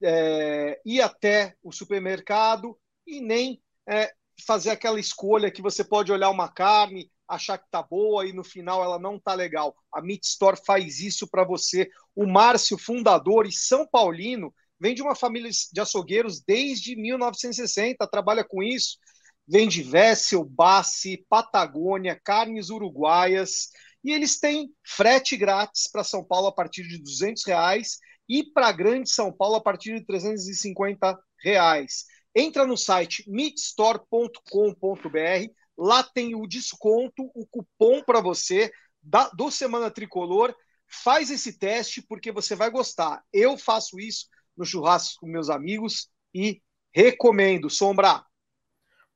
é, ir até o supermercado e nem é, fazer aquela escolha que você pode olhar uma carne, achar que tá boa e no final ela não tá legal. A Meat Store faz isso para você. O Márcio, fundador e São Paulino, vem de uma família de açougueiros desde 1960, trabalha com isso. Vende Vessel, Bassi, Patagônia, carnes uruguaias. E eles têm frete grátis para São Paulo a partir de 200 reais e para Grande São Paulo a partir de 350 reais. Entra no site meatstore.com.br, lá tem o desconto, o cupom para você da, do Semana Tricolor. Faz esse teste porque você vai gostar. Eu faço isso no churrasco com meus amigos e recomendo. Sombra.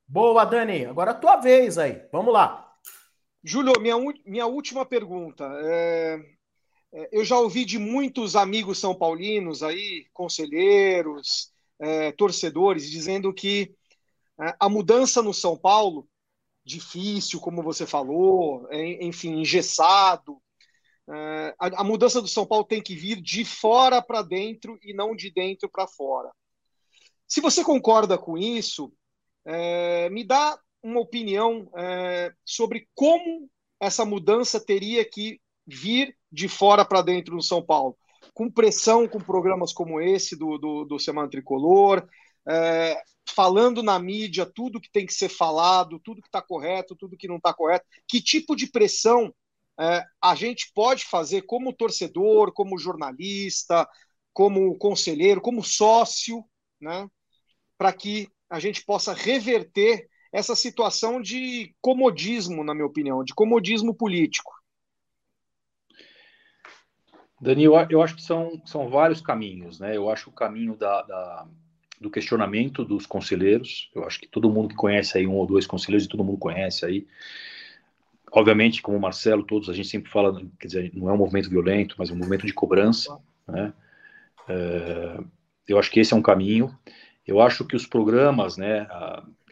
Boa, Dani. Agora a tua vez aí. Vamos lá. Júlio, minha, minha última pergunta. É, é, eu já ouvi de muitos amigos são paulinos aí, conselheiros, é, torcedores dizendo que é, a mudança no São Paulo, difícil, como você falou, é, enfim, engessado, é, a, a, mudança do São Paulo tem que vir de fora para dentro e não de dentro para fora. Se você concorda com isso, é, me dá uma opinião é, sobre como essa mudança teria que vir de fora para dentro no São Paulo com pressão com programas como esse do, do, do Semana Tricolor, é, falando na mídia tudo que tem que ser falado, tudo que está correto, tudo que não está correto. Que tipo de pressão é, a gente pode fazer como torcedor, como jornalista, como conselheiro, como sócio, né, para que a gente possa reverter essa situação de comodismo, na minha opinião, de comodismo político. Dani, eu, acho que são, são vários caminhos, né? Eu acho o caminho da, da, do questionamento dos conselheiros. Eu acho que todo mundo que conhece aí um ou dois conselheiros e todo mundo conhece aí. Obviamente, como o Marcelo, todos a gente sempre fala, quer dizer, não é um movimento violento, mas é um movimento de cobrança, né? É, eu acho que esse é um caminho. Eu acho que os programas, né,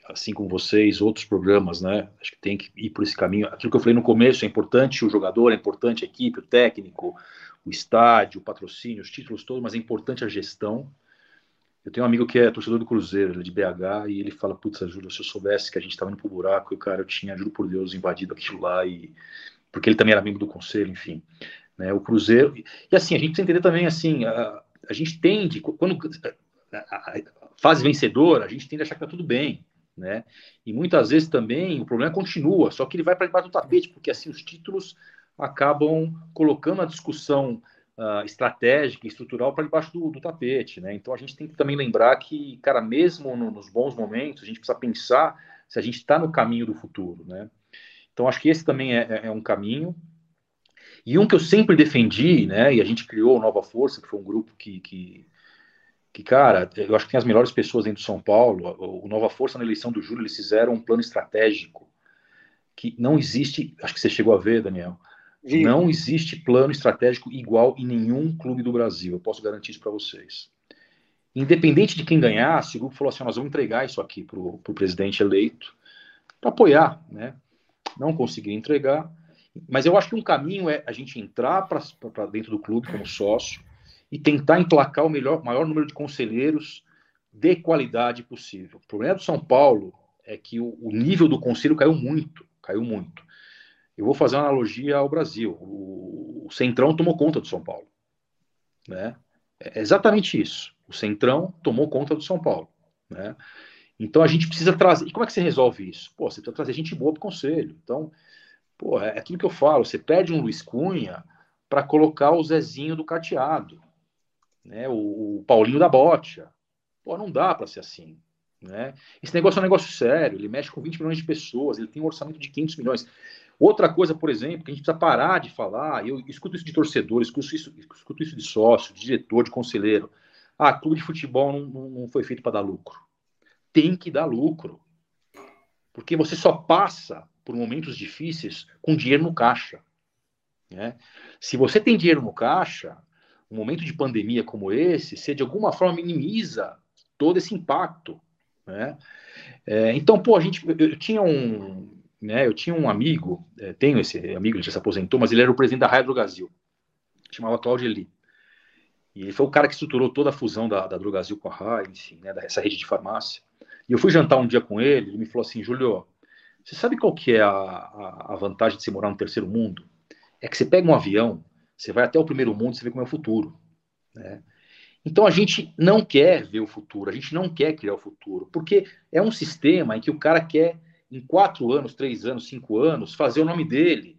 assim como vocês, outros programas, né, acho que tem que ir por esse caminho. Aquilo que eu falei no começo, é importante o jogador, é importante a equipe, o técnico, o estádio, o patrocínio, os títulos todos, mas é importante a gestão. Eu tenho um amigo que é torcedor do Cruzeiro, ele é de BH, e ele fala: Putz, Júlio, se eu soubesse que a gente estava indo pro buraco, e, cara, eu tinha, juro por Deus, invadido aquilo lá, e porque ele também era membro do conselho, enfim. Né, o Cruzeiro. E assim, a gente precisa entender também, assim, a, a gente tende, quando a, a, fase vencedora, a gente tende a achar que tá tudo bem. Né? E muitas vezes também o problema continua, só que ele vai para debaixo do tapete, porque assim os títulos acabam colocando a discussão uh, estratégica e estrutural para debaixo do, do, tapete, né? Então a gente tem que também lembrar que, cara, mesmo no, nos bons momentos, a gente precisa pensar se a gente está no caminho do futuro, né? Então acho que esse também é, é, é, um caminho. E um que eu sempre defendi, né? E a gente criou Nova Força, que foi um grupo que, que que, cara, eu acho que tem as melhores pessoas dentro de São Paulo. O Nova Força, na eleição do Júlio, eles fizeram um plano estratégico que não existe. Acho que você chegou a ver, Daniel. Não existe plano estratégico igual em nenhum clube do Brasil. Eu posso garantir isso para vocês. Independente de quem ganhasse, o grupo falou assim: nós vamos entregar isso aqui para o presidente eleito para apoiar, né? Não conseguir entregar. Mas eu acho que um caminho é a gente entrar para dentro do clube como sócio e tentar emplacar o melhor, maior número de conselheiros de qualidade possível. O problema do São Paulo é que o, o nível do conselho caiu muito, caiu muito. Eu vou fazer uma analogia ao Brasil. O, Centrão tomou conta do São Paulo. Né? É exatamente isso. O Centrão tomou conta do São Paulo. Né? Então a gente precisa trazer. E como é que você resolve isso? Pô, você precisa trazer gente boa para o conselho. Então, pô, é aquilo que eu falo: você pede um Luiz Cunha para colocar o Zezinho do Cateado, né? o, o Paulinho da Botia. Pô, não dá para ser assim. Né? Esse negócio é um negócio sério, ele mexe com 20 milhões de pessoas, ele tem um orçamento de 500 milhões. Outra coisa, por exemplo, que a gente precisa parar de falar, eu escuto isso de torcedor, escuto isso, escuto isso de sócio, de diretor, de conselheiro. Ah, clube de futebol não, não, foi feito para dar lucro. Tem que dar lucro. Porque você só passa por momentos difíceis com dinheiro no caixa. Né? Se você tem dinheiro no caixa, um momento de pandemia como esse, você de alguma forma minimiza todo esse impacto. Né? É, então, pô, a gente, eu, eu, tinha um, né, eu tinha um amigo, é, tenho esse amigo, ele já se aposentou, mas ele era o presidente da Raia Brasil, chamava Cláudio Eli. E ele foi o cara que estruturou toda a fusão da, da Drogazil com a Raia, enfim, né, dessa rede de farmácia. E eu fui jantar um dia com ele, ele me falou assim, Júlio, você sabe qual que é a, a, a vantagem de você morar no terceiro mundo? É que você pega um avião, você vai até o primeiro mundo, você vê como é o futuro, né? Então a gente não quer ver o futuro, a gente não quer criar o futuro, porque é um sistema em que o cara quer, em quatro anos, três anos, cinco anos, fazer o nome dele,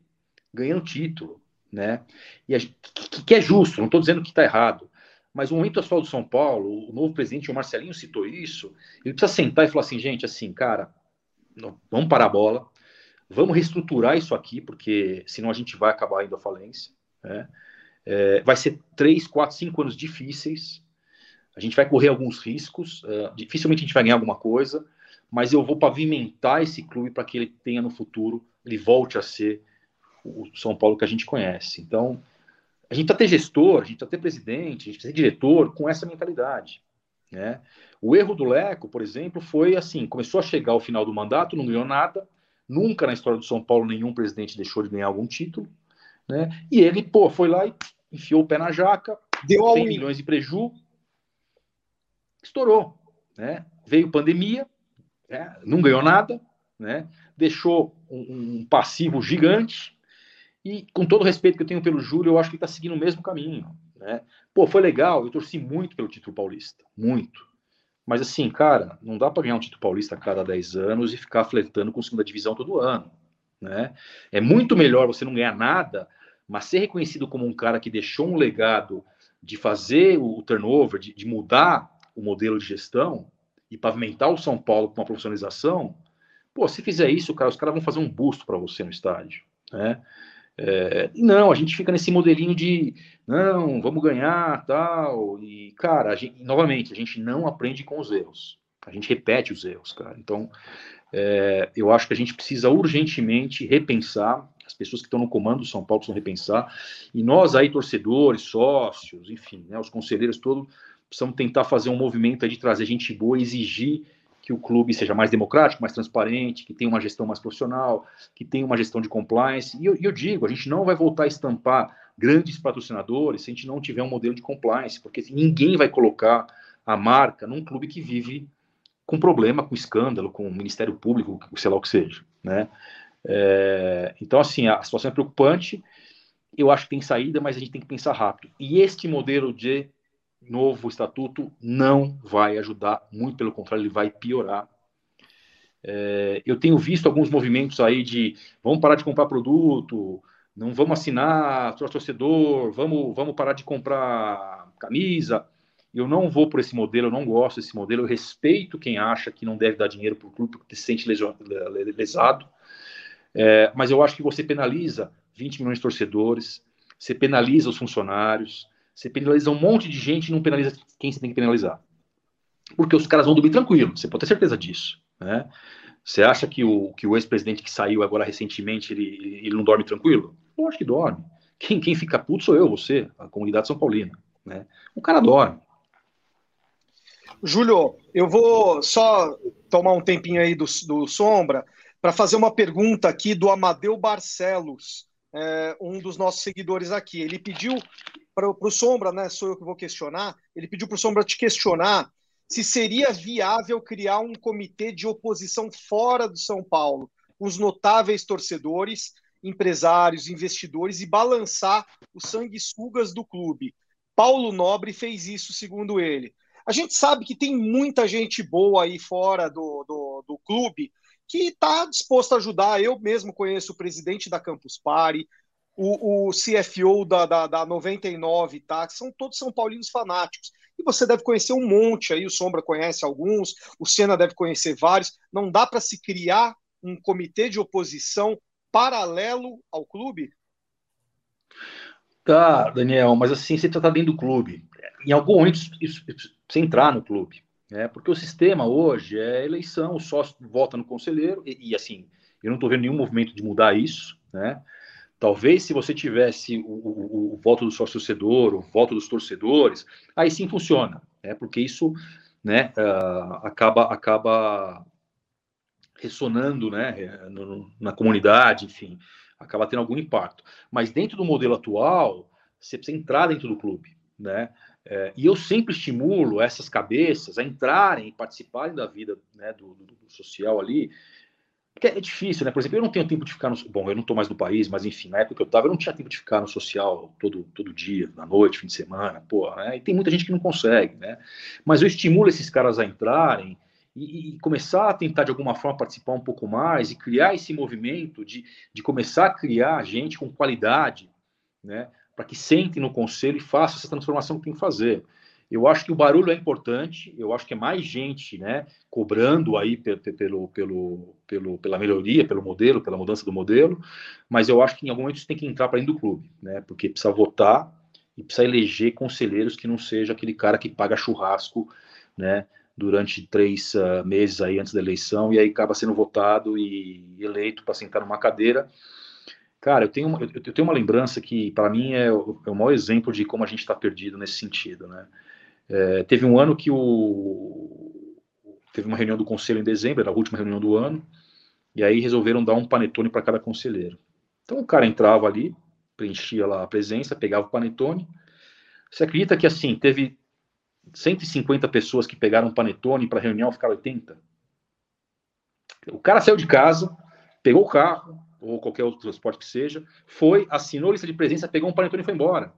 ganhando título, né? E a, que, que, é justo, não estou dizendo que está errado, mas o momento atual do São Paulo, o novo presidente, o Marcelinho, citou isso, ele precisa sentar e falar assim, gente, assim, cara, não, vamos parar a bola, vamos reestruturar isso aqui, porque senão a gente vai acabar indo à falência, né? É, vai ser três, quatro, cinco anos difíceis. A gente vai correr alguns riscos. Uh, dificilmente a gente vai ganhar alguma coisa, mas eu vou pavimentar esse clube para que ele tenha no futuro, ele volte a ser o São Paulo que a gente conhece. Então, a gente precisa ter gestor, a gente precisa ter presidente, a gente precisa ter diretor com essa mentalidade. Né? O erro do Leco, por exemplo, foi assim: começou a chegar ao final do mandato, não ganhou nada. Nunca na história do São Paulo nenhum presidente deixou de ganhar algum título. Né? E ele, pô, foi lá e enfiou o pé na jaca, deu 100 milhões de preju, estourou. Né? Veio pandemia, né? não ganhou nada, né? deixou um, um, passivo gigante. E com todo o respeito que eu tenho pelo Júlio, eu acho que ele está seguindo o mesmo caminho. Né? Pô, foi legal, eu torci muito pelo título paulista, muito. Mas assim, cara, não dá para ganhar um título paulista a cada 10 anos e ficar flertando com segunda divisão todo ano. Né? É muito melhor você não ganhar nada mas ser reconhecido como um cara que deixou um legado de fazer o turnover, de, de mudar o modelo de gestão e pavimentar o São Paulo com uma profissionalização, pô, se fizer isso, cara, os caras vão fazer um busto para você no estádio, né? É, não, a gente fica nesse modelinho de não, vamos ganhar, tal, e cara, a gente, novamente, a gente não aprende com os erros, a gente repete os erros, cara. Então, é, eu acho que a gente precisa urgentemente repensar as pessoas que estão no comando do São Paulo precisam repensar. E nós aí, torcedores, sócios, enfim, né, os conselheiros todos, precisamos tentar fazer um movimento de trazer gente boa exigir que o clube seja mais democrático, mais transparente, que tenha uma gestão mais profissional, que tenha uma gestão de compliance. E eu, eu, digo, a gente não vai voltar a estampar grandes patrocinadores se a gente não tiver um modelo de compliance, porque ninguém vai colocar a marca num clube que vive com problema, com escândalo, com o Ministério Público, sei lá o que seja, né? É, então, assim, a situação é preocupante. Eu acho que tem saída, mas a gente tem que pensar rápido. E este modelo de novo estatuto não vai ajudar, muito pelo contrário, ele vai piorar. É, eu tenho visto alguns movimentos aí de vamos parar de comprar produto, não vamos assinar torcedor, vamos, vamos parar de comprar camisa. Eu não vou por esse modelo, eu não gosto desse modelo. Eu respeito quem acha que não deve dar dinheiro para o clube porque se sente lesado. É, mas eu acho que você penaliza 20 milhões de torcedores, você penaliza os funcionários, você penaliza um monte de gente e não penaliza quem você tem que penalizar. Porque os caras vão dormir tranquilo, você pode ter certeza disso. Né? Você acha que o, que o ex-presidente que saiu agora recentemente, ele, ele não dorme tranquilo? Eu acho que dorme. Quem, quem fica puto sou eu, você, a comunidade São Paulina. Né? O cara dorme. Júlio, eu vou só tomar um tempinho aí do, do Sombra para fazer uma pergunta aqui do Amadeu Barcelos, é, um dos nossos seguidores aqui. Ele pediu para o Sombra, né? Sou eu que vou questionar. Ele pediu para o Sombra te questionar se seria viável criar um comitê de oposição fora do São Paulo, os notáveis torcedores, empresários, investidores e balançar os sanguessugas do clube. Paulo Nobre fez isso, segundo ele. A gente sabe que tem muita gente boa aí fora do, do, do clube que está disposto a ajudar. Eu mesmo conheço o presidente da Campus Party, o, o CFO da, da, da 99 tá? são todos São Paulinos fanáticos. E você deve conhecer um monte aí, o Sombra conhece alguns, o Senna deve conhecer vários. Não dá para se criar um comitê de oposição paralelo ao clube? Tá, Daniel, mas assim, você está dentro do clube. Em algum momento, isso, você entrar no clube. Né? Porque o sistema hoje é eleição, o sócio vota no conselheiro, e, e assim, eu não estou vendo nenhum movimento de mudar isso, né? Talvez se você tivesse o, o, o voto do sócio-torcedor, o voto dos torcedores, aí sim funciona, né? porque isso né, uh, acaba, acaba ressonando né, no, na comunidade, enfim, acaba tendo algum impacto. Mas dentro do modelo atual, você precisa entrar dentro do clube. Né? É, e eu sempre estimulo essas cabeças a entrarem participarem da vida né, do, do, do social ali, porque é difícil, né? Por exemplo, eu não tenho tempo de ficar no. Bom, eu não estou mais no país, mas enfim, na época que eu estava, eu não tinha tempo de ficar no social todo, todo dia, na noite, fim de semana, pô, né? E tem muita gente que não consegue, né? Mas eu estimulo esses caras a entrarem e, e, começar a tentar, de alguma forma, participar um pouco mais e criar esse movimento de, de começar a criar gente com qualidade, né? Para que sentem no conselho e façam essa transformação que tem que fazer. Eu acho que o barulho é importante, eu acho que é mais gente né, cobrando aí pelo, pelo, pelo, pela melhoria, pelo modelo, pela mudança do modelo, mas eu acho que em algum momento isso tem que entrar para dentro do clube, né, porque precisa votar e precisa eleger conselheiros que não seja aquele cara que paga churrasco né, durante três uh, meses aí antes da eleição e aí acaba sendo votado e eleito para sentar numa cadeira. Cara, eu tenho, eu, eu tenho uma lembrança que, para mim, é o, é o maior exemplo de como a gente está perdido nesse sentido, né? É, teve um ano que o teve uma reunião do conselho em dezembro, era a última reunião do ano, e aí resolveram dar um panetone para cada conselheiro. Então o cara entrava ali, preenchia lá a presença, pegava o panetone. Você acredita que assim, teve 150 pessoas que pegaram panetone para a reunião ficar 80? O cara saiu de casa, pegou o carro, ou qualquer outro transporte que seja, foi, assinou a lista de presença, pegou um panetone e foi embora.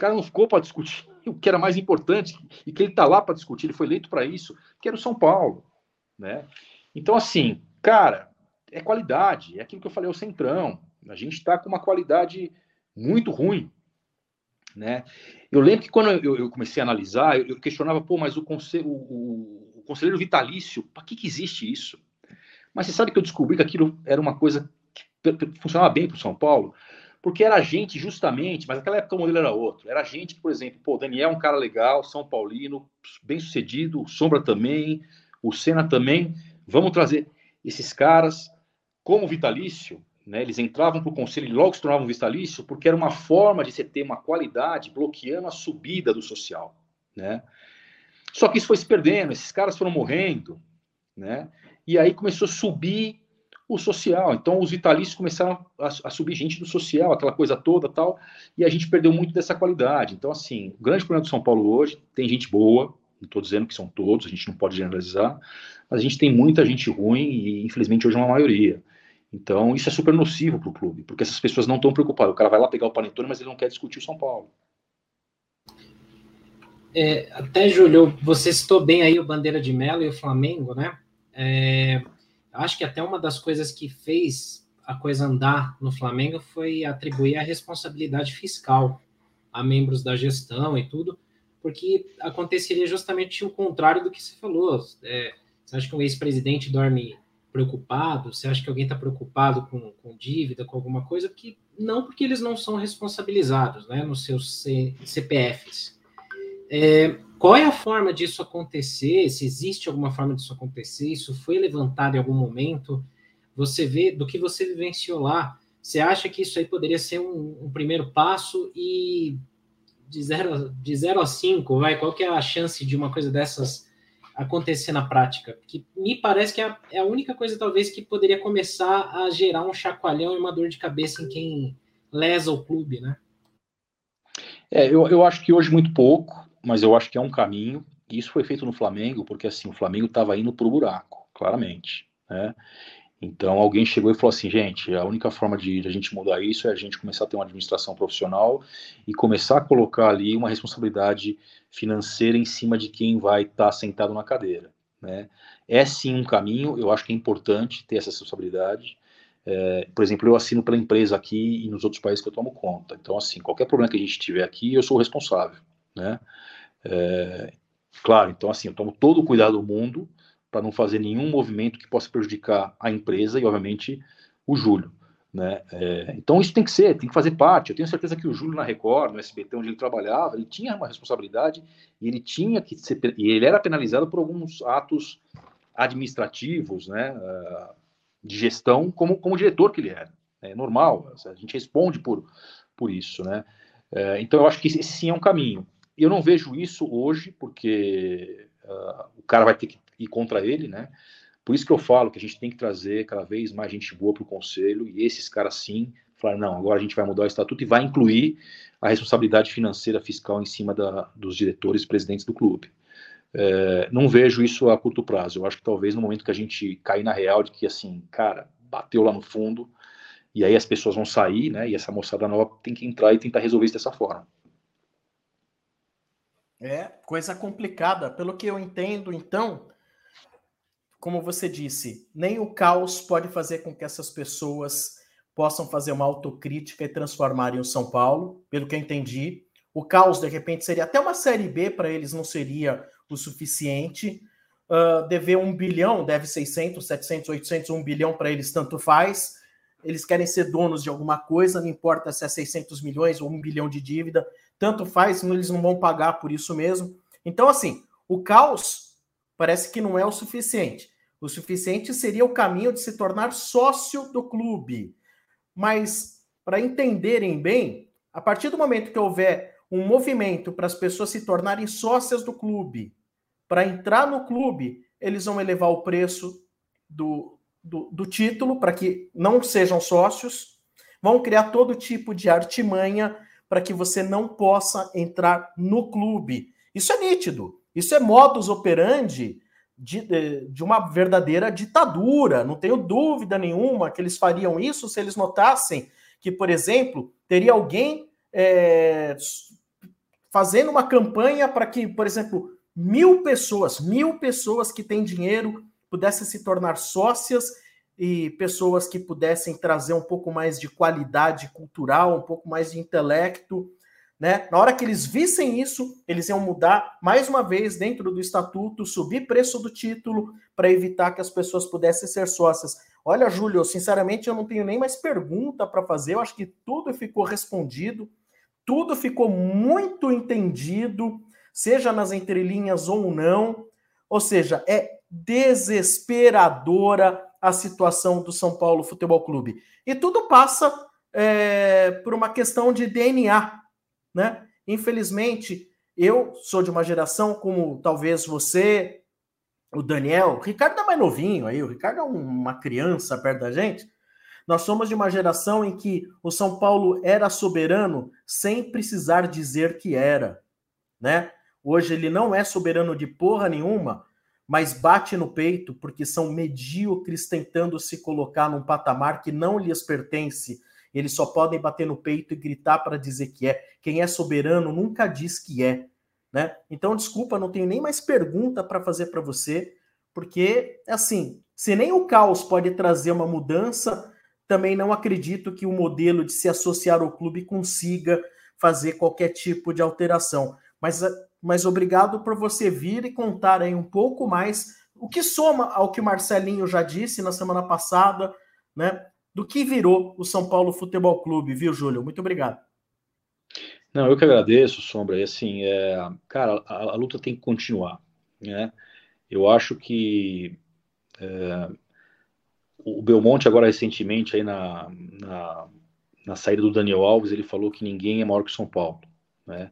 Cara não ficou para discutir o que era mais importante e que ele está lá para discutir, ele foi eleito para isso, que era o São Paulo, né? Então, assim, cara, é qualidade, é aquilo que eu falei, é o centrão. A gente está com uma qualidade muito ruim, né? Eu lembro que quando eu, eu comecei a analisar, eu, eu, questionava, pô, mas o, conselho, o, o conselheiro vitalício, para que, que existe isso? Mas você sabe que eu descobri que aquilo era uma coisa que funcionava bem para o São Paulo? Porque era gente justamente, mas naquela época o modelo era outro. Era gente que, por exemplo, pô, Daniel é um cara legal, São Paulino, bem sucedido, Sombra também, o Senna também. Vamos trazer esses caras como vitalício, né? Eles entravam para o conselho e logo se tornavam vitalício, porque era uma forma de você ter uma qualidade bloqueando a subida do social, né? Só que isso foi se perdendo, esses caras foram morrendo, né? E aí começou a subir o social. Então, os vitalícios começaram a, a, subir gente do social, aquela coisa toda tal, e a gente perdeu muito dessa qualidade. Então, assim, o grande problema do São Paulo hoje, tem gente boa, não estou dizendo que são todos, a gente não pode generalizar, mas a gente tem muita gente ruim e, infelizmente, hoje é uma maioria. Então, isso é super nocivo para o clube, porque essas pessoas não estão preocupadas. O cara vai lá pegar o panetone, mas ele não quer discutir o São Paulo. É, até, Júlio, você citou bem aí o Bandeira de Melo e o Flamengo, né? É, acho que até uma das coisas que fez a coisa andar no Flamengo foi atribuir a responsabilidade fiscal a membros da gestão e tudo, porque aconteceria justamente o contrário do que você falou. É, você acha que um ex-presidente dorme preocupado? Você acha que alguém está preocupado com, com, dívida, com alguma coisa? Porque, não porque eles não são responsabilizados né, nos seus C, CPFs. É, qual é a forma disso acontecer? Se existe alguma forma disso acontecer? Isso foi levantado em algum momento? Você vê do que você vivenciou lá. Você acha que isso aí poderia ser um, um primeiro passo e de 0 de zero a 5, vai, qual que é a chance de uma coisa dessas acontecer na prática? Que me parece que é a, é a única coisa, talvez, que poderia começar a gerar um chacoalhão e uma dor de cabeça em quem lesa o clube, né? É, eu, eu acho que hoje muito pouco mas eu acho que é um caminho. E isso foi feito no Flamengo, porque assim, o Flamengo estava indo para o buraco, claramente. Né? Então alguém chegou e falou assim, gente, a única forma de, de, a gente mudar isso é a gente começar a ter uma administração profissional e começar a colocar ali uma responsabilidade financeira em cima de quem vai estar tá sentado na cadeira. Né? É sim um caminho, eu acho que é importante ter essa responsabilidade. É, por exemplo, eu assino pela empresa aqui e nos outros países que eu tomo conta. Então, assim, qualquer problema que a gente tiver aqui, eu sou o responsável, né? É, claro, então, assim, eu tomo todo o cuidado do mundo para não fazer nenhum movimento que possa prejudicar a empresa e, obviamente, o Júlio. Né? É, então isso tem que ser, tem que fazer parte. Eu tenho certeza que o Júlio na Record, no SBT, onde ele trabalhava, ele tinha uma responsabilidade e ele tinha que ser, e ele era penalizado por alguns atos administrativos, né, ah, de gestão, como, como diretor que ele era. É normal, a gente responde por, por isso, né? É, então eu acho que esse sim é um caminho. Eu não vejo isso hoje, porque uh, o cara vai ter que ir contra ele, né? Por isso que eu falo que a gente tem que trazer cada vez mais gente boa para o conselho e esses caras sim falar não, agora a gente vai mudar o estatuto e vai incluir a responsabilidade financeira fiscal em cima da, dos diretores presidentes do clube. É, não vejo isso a curto prazo. Eu acho que talvez no momento que a gente cair na real de que assim, cara, bateu lá no fundo e aí as pessoas vão sair, né? E essa moçada nova tem que entrar e tentar resolver isso dessa forma. É coisa complicada. Pelo que eu entendo, então, como você disse, nem o caos pode fazer com que essas pessoas possam fazer uma autocrítica e transformarem o São Paulo, pelo que eu entendi. O caos, de repente, seria até uma Série B para eles, não seria o suficiente. Uh, dever um bilhão, deve 600, 700, 800, 1 bilhão para eles, tanto faz. Eles querem ser donos de alguma coisa, não importa se é 600 milhões ou 1 bilhão de dívida, tanto faz, eles não vão pagar por isso mesmo. Então, assim, o caos parece que não é o suficiente. O suficiente seria o caminho de se tornar sócio do clube. Mas, para entenderem bem, a partir do momento que houver um movimento para as pessoas se tornarem sócias do clube, para entrar no clube, eles vão elevar o preço do, do, do título para que não sejam sócios, vão criar todo tipo de artimanha para que você não possa entrar no clube. Isso é nítido. Isso é modus operandi de, de uma verdadeira ditadura. Não tenho dúvida nenhuma que eles fariam isso se eles notassem que, por exemplo, teria alguém é, fazendo uma campanha para que, por exemplo, mil pessoas, mil pessoas que têm dinheiro pudessem se tornar sócias e pessoas que pudessem trazer um pouco mais de qualidade cultural, um pouco mais de intelecto né? Na hora que eles vissem isso, eles iam mudar mais uma vez dentro do estatuto, subir preço do título para evitar que as pessoas pudessem ser sócias. Olha, Júlio, sinceramente eu não tenho nem mais pergunta para fazer. Eu acho que tudo ficou respondido, tudo ficou muito entendido, seja nas entrelinhas ou não. Ou seja, é desesperadora a situação do São Paulo Futebol Clube. E tudo passa é, por uma questão de DNA né? Infelizmente, eu sou de uma geração como talvez você, o Daniel, o Ricardo é mais novinho aí, o Ricardo é uma criança perto da gente. Nós somos de uma geração em que o São Paulo era soberano sem precisar dizer que era, né? Hoje ele não é soberano de porra nenhuma, mas bate no peito porque são medíocres tentando se colocar num patamar que não lhes pertence eles só podem bater no peito e gritar para dizer que é. Quem é soberano nunca diz que é. Né? Então, desculpa, não tenho nem mais pergunta para fazer para você, porque, assim, se nem o caos pode trazer uma mudança, também não acredito que o modelo de se associar ao clube consiga fazer qualquer tipo de alteração. Mas, mas obrigado por você vir e contar aí um pouco mais o que soma ao que o Marcelinho já disse na semana passada, né? do que virou o São Paulo Futebol Clube, viu, Júlio? Muito obrigado. Não, eu que agradeço, Sombra. E assim, é, cara, a, a, luta tem que continuar, né? Eu acho que é, o Belmonte agora recentemente aí na, na, na, saída do Daniel Alves ele falou que ninguém é maior que o São Paulo, né?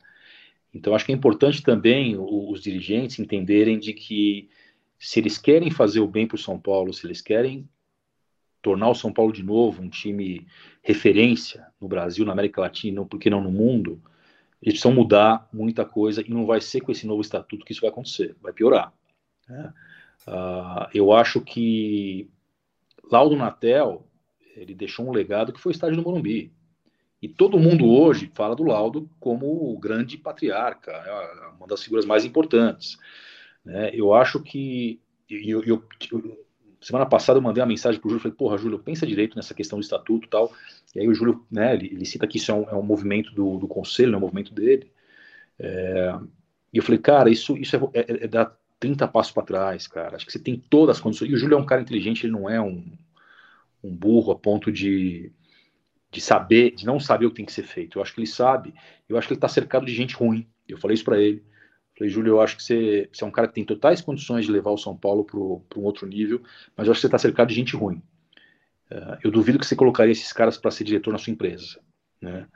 Então acho que é importante também os, dirigentes entenderem de que se eles querem fazer o bem para o São Paulo, se eles querem tornar o São Paulo de novo um time referência no Brasil, na América Latina, porque não no mundo, eles precisam mudar muita coisa e não vai ser com esse novo estatuto que isso vai acontecer, vai piorar. Né? Uh, eu acho que Laudo Natel, ele deixou um legado que foi o estádio do Morumbi. E todo mundo hoje fala do Laudo como o grande patriarca, né, uma das figuras mais importantes. Né? Eu acho que. Eu, eu, eu, semana passada eu mandei uma mensagem para o Júlio, falei, porra, Júlio, pensa direito nessa questão do estatuto e tal. E aí o Júlio, né, ele, ele cita que isso é um, é um movimento do, do conselho, é um movimento dele. É, e eu falei, cara, isso, isso é, é, é dar 30 passos para trás, cara. Acho que você tem todas as condições. E o Júlio é um cara inteligente, ele não é um, um burro a ponto de, de saber, de não saber o que tem que ser feito. Eu acho que ele sabe. Eu acho que ele está cercado de gente ruim. Eu falei isso para ele. Falei, Júlio, eu acho que você, você, é um cara que tem totais condições de levar o São Paulo para um outro nível, mas eu acho que você está cercado de gente ruim. Uh, eu duvido que você colocaria esses caras para ser diretor na sua empresa. Né?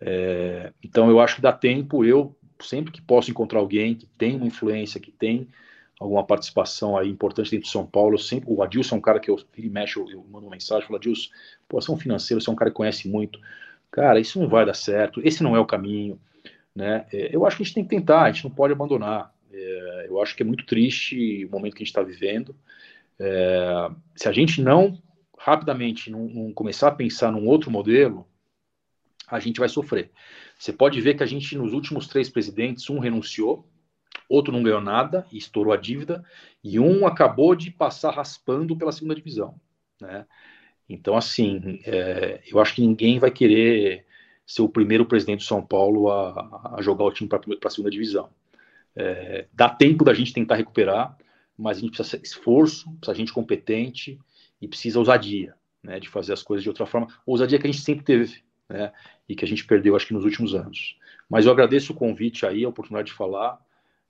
É, então eu acho que dá tempo. Eu sempre que posso encontrar alguém que tem uma influência, que tem alguma participação aí importante dentro de São Paulo, sempre, o Adilson é um cara que eu e mexe, eu, eu mando uma mensagem, falo, Adilson, pô, você é um financeiro, você é um cara que conhece muito, cara, isso não vai dar certo, esse não é o caminho, né, é, eu acho que a gente tem que tentar, a gente não pode abandonar, é, eu acho que é muito triste o momento que a gente está vivendo, é, se a gente não, rapidamente, não, não começar a pensar num outro modelo, a gente vai sofrer. Você pode ver que a gente, nos últimos três presidentes, um renunciou, outro não ganhou nada e estourou a dívida, e um acabou de passar raspando pela segunda divisão. Né? Então, assim, é, eu acho que ninguém vai querer ser o primeiro presidente de São Paulo a, a jogar o time para a segunda divisão. É, dá tempo da gente tentar recuperar, mas a gente precisa de esforço, precisa de gente competente e precisa ousadia, né, de fazer as coisas de outra forma. Ousadia que a gente sempre teve, né, e que a gente perdeu, acho que nos últimos anos. Mas eu agradeço o convite aí, a oportunidade de falar.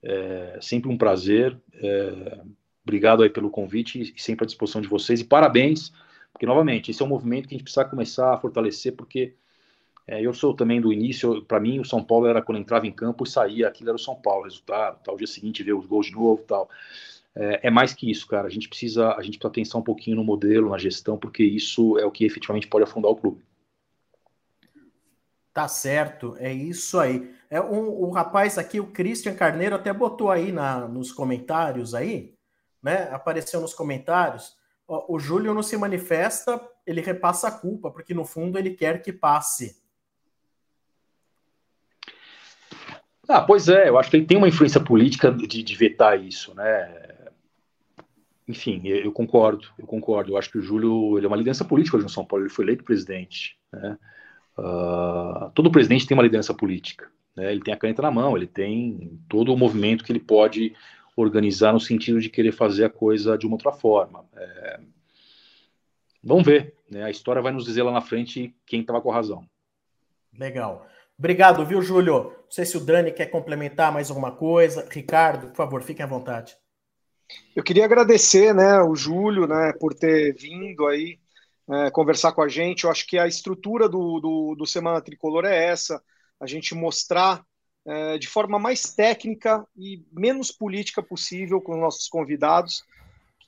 É sempre um prazer. É, obrigado aí pelo convite e sempre à disposição de vocês. E parabéns, porque, novamente, esse é um movimento que a gente precisa começar a fortalecer, porque é, eu sou também do início, para mim, o São Paulo era quando entrava em campo e saía, aquilo era o São Paulo, resultado, tal, dia seguinte ver os gols de novo tal. É, é, mais que isso, cara. A gente precisa, a gente precisa pensar um pouquinho no modelo, na gestão, porque isso é o que efetivamente pode afundar o clube. Tá certo, é isso aí. É um, o rapaz aqui, o Christian Carneiro, até botou aí na, nos comentários aí, né? Apareceu nos comentários. O Júlio não se manifesta, ele repassa a culpa, porque no fundo ele quer que passe. Ah, pois é, eu acho que ele tem uma influência política de, de vetar isso, né? Enfim, eu, eu, concordo, eu concordo. Eu acho que o Júlio ele é uma liderança política hoje no São Paulo, ele foi eleito presidente, né? Uh, todo presidente tem uma liderança política. Né? Ele tem a caneta na mão, ele tem todo o movimento que ele pode organizar no sentido de querer fazer a coisa de uma outra forma. É... Vamos ver. Né? A história vai nos dizer lá na frente quem estava com razão. Legal. Obrigado, viu, Júlio? Não sei se o Dani quer complementar mais alguma coisa. Ricardo, por favor, fiquem à vontade. Eu queria agradecer, né, o Júlio, né, por ter vindo aí é, conversar com a gente. Eu acho que a estrutura do, do, do Semana Tricolor é essa: a gente mostrar é, de forma mais técnica e menos política possível com os nossos convidados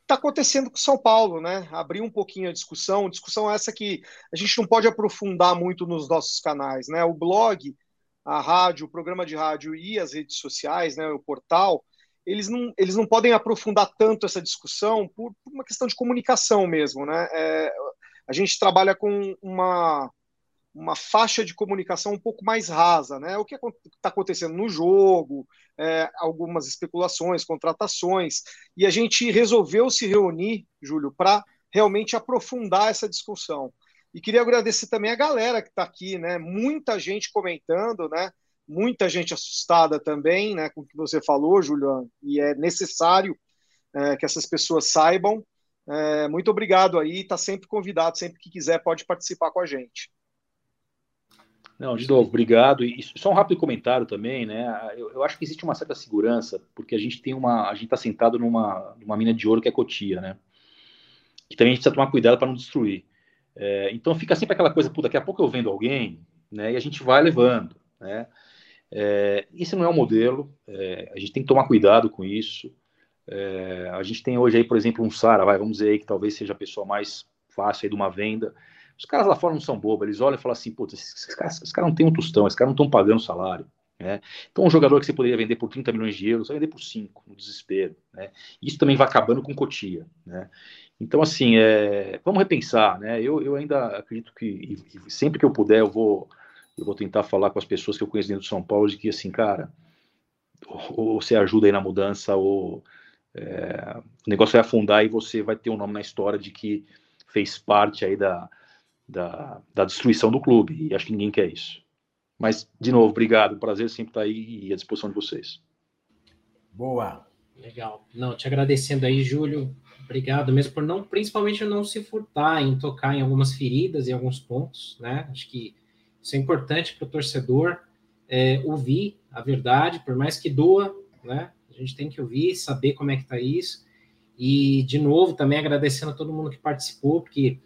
está acontecendo com São Paulo, né? Abrir um pouquinho a discussão, discussão essa que a gente não pode aprofundar muito nos nossos canais, né? O blog, a rádio, o programa de rádio e as redes sociais, né? O portal eles não, eles não podem aprofundar tanto essa discussão por, por uma questão de comunicação mesmo, né? É, a gente trabalha com uma, uma faixa de comunicação um pouco mais rasa, né? O que está acontecendo no jogo, é, algumas especulações, contratações, e a gente resolveu se reunir, Júlio, para realmente aprofundar essa discussão. E queria agradecer também a galera que está aqui, né? Muita gente comentando, né? Muita gente assustada também, né? Com o que você falou, Juliano, e é necessário é, que essas pessoas saibam é, muito obrigado aí, está sempre convidado, sempre que quiser pode participar com a gente. Não, de novo, obrigado. E só um rápido comentário também, né? Eu, eu acho que existe uma certa segurança, porque a gente tem uma. A gente está sentado numa, numa mina de ouro que é Cotia, né? Que também a gente precisa tomar cuidado para não destruir. É, então fica sempre aquela coisa, pô, daqui a pouco eu vendo alguém, né? E a gente vai levando, né? É, isso não é um modelo, é, a gente tem que tomar cuidado com isso. É, a gente tem hoje aí, por exemplo, um Sara, vai, vamos dizer aí que talvez seja a pessoa mais fácil aí de uma venda. Os caras lá fora não são bobos, eles olham e falam assim, putz, esses, caras, esses caras não têm um tostão, esses caras não estão pagando salário, Né? Então, um jogador que você poderia vender por 30 milhões de euros, vai vender por 5, no desespero. Né? Isso também vai acabando com Cotia. Né? Então, assim, é... vamos repensar. Né? Eu, eu ainda acredito que, sempre que eu puder, eu vou, eu vou tentar falar com as pessoas que eu conheço dentro de São Paulo de que, assim, cara, ou você ajuda aí na mudança, ou é... o negócio vai afundar e você vai ter um nome na história de que fez parte aí da, da, da destruição do clube. E acho que ninguém quer isso. Mas, de novo, obrigado. Prazer sempre estar aí e à disposição de vocês. Boa. Legal. Não, te agradecendo aí, Júlio. Obrigado mesmo por não, principalmente não se furtar em tocar em algumas feridas e alguns pontos, né? Acho que isso é importante para o torcedor é, ouvir a verdade, por mais que doa, né? A gente tem que ouvir, saber como é que está isso. E, de novo, também agradecendo a todo mundo que participou, porque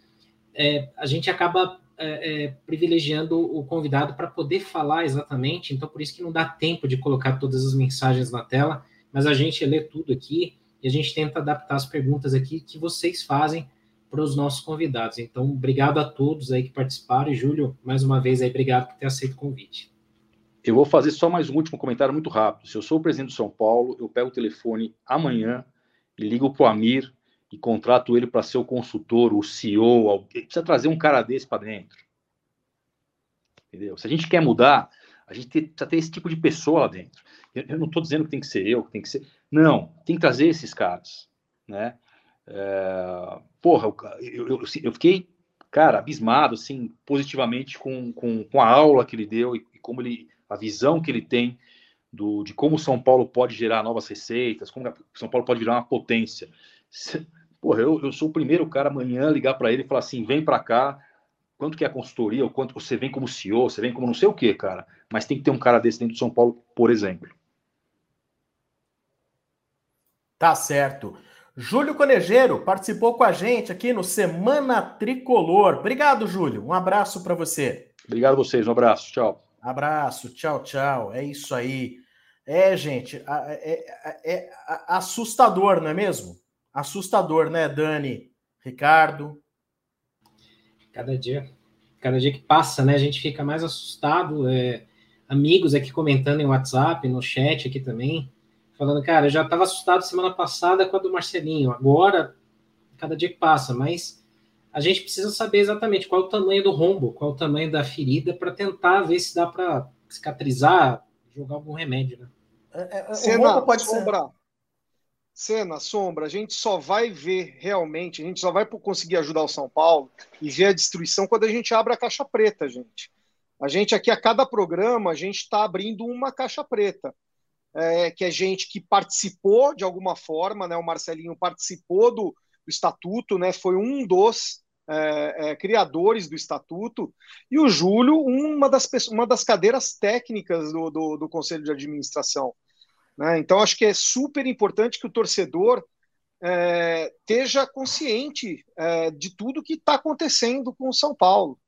é, a gente acaba é, é, privilegiando o convidado para poder falar exatamente, então por isso que não dá tempo de colocar todas as mensagens na tela, mas a gente lê tudo aqui e a gente tenta adaptar as perguntas aqui que vocês fazem para os nossos convidados. Então, obrigado a todos aí que participaram e Júlio, mais uma vez aí, obrigado por ter aceito o convite. Eu vou fazer só mais um último comentário muito rápido. Se eu sou o presidente do São Paulo, eu pego o telefone amanhã e ligo para o Amir e contrato ele para ser o consultor, o CEO, alguém. precisa trazer um cara desse para dentro. Entendeu? Se a gente quer mudar, a gente precisa ter esse tipo de pessoa lá dentro. Eu, não estou dizendo que tem que ser eu, que tem que ser. Não, tem que trazer esses caras. Né? É... Porra, eu, eu, eu, fiquei, cara, abismado, assim, positivamente com, com, com a aula que ele deu e, e como ele, a visão que ele tem do, de como o São Paulo pode gerar novas receitas, como São Paulo pode virar uma potência. Porra, eu, eu sou o primeiro cara amanhã ligar para ele e falar assim: vem para cá, quanto que é a consultoria, ou quanto você vem como CEO, você vem como não sei o que, cara. Mas tem que ter um cara desse dentro de São Paulo, por exemplo. Tá certo. Júlio Conejeiro participou com a gente aqui no Semana Tricolor. Obrigado, Júlio. Um abraço para você. Obrigado a vocês, um abraço. Tchau. Abraço, tchau, tchau. É isso aí. É, gente, é, é, é assustador, não é mesmo? assustador, né, Dani? Ricardo? Cada dia, cada dia que passa, né, a gente fica mais assustado. É, amigos aqui comentando em WhatsApp, no chat aqui também, falando, cara, eu já estava assustado semana passada com a do Marcelinho, agora, cada dia que passa, mas a gente precisa saber exatamente qual é o tamanho do rombo, qual é o tamanho da ferida, para tentar ver se dá para cicatrizar, jogar algum remédio, né? É, é, o rombo pode sombrar. Cena, sombra, a gente só vai ver realmente, a gente só vai conseguir ajudar o São Paulo e ver a destruição quando a gente abre a caixa preta, gente. A gente aqui, a cada programa, a gente está abrindo uma caixa preta, é, que é gente que participou de alguma forma, né? O Marcelinho participou do, do estatuto, né? Foi um dos é, é, criadores do estatuto, e o Júlio, uma das, uma das cadeiras técnicas do, do, do Conselho de Administração. Né? Então, acho que é super importante que o torcedor é, esteja consciente é, de tudo que está acontecendo com o São Paulo.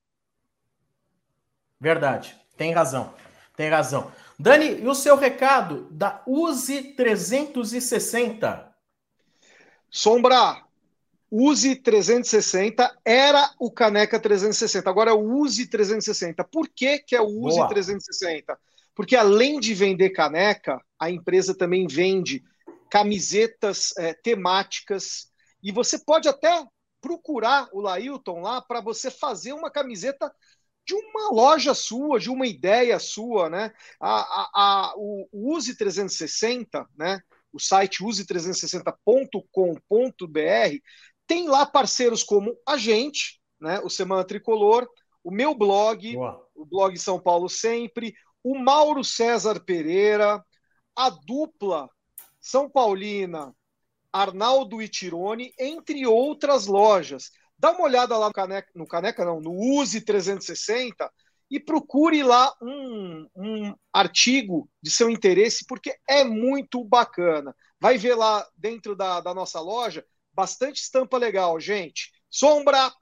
Verdade, tem razão, tem razão. Dani, e o seu recado da Use 360? Sombra, Use 360 era o Caneca 360, agora é o Use 360. Por que, que é o Use Boa. 360? Porque além de vender caneca, a empresa também vende camisetas é, temáticas. E você pode até procurar o Lailton lá para você fazer uma camiseta de uma loja sua, de uma ideia sua, né? A, a, a, o, Use 360, né? O site use360.com.br tem lá parceiros como a gente, né? O Semana Tricolor, o meu blog, Boa. o blog São Paulo Sempre, o Mauro César Pereira, a dupla São Paulina, Arnaldo e Tirone, entre outras lojas. Dá uma olhada lá no Caneca, no Caneca não, no Use 360 e procure lá um, um artigo de seu interesse, porque é muito bacana. Vai ver lá dentro da, da nossa loja bastante estampa legal, gente. Sombra!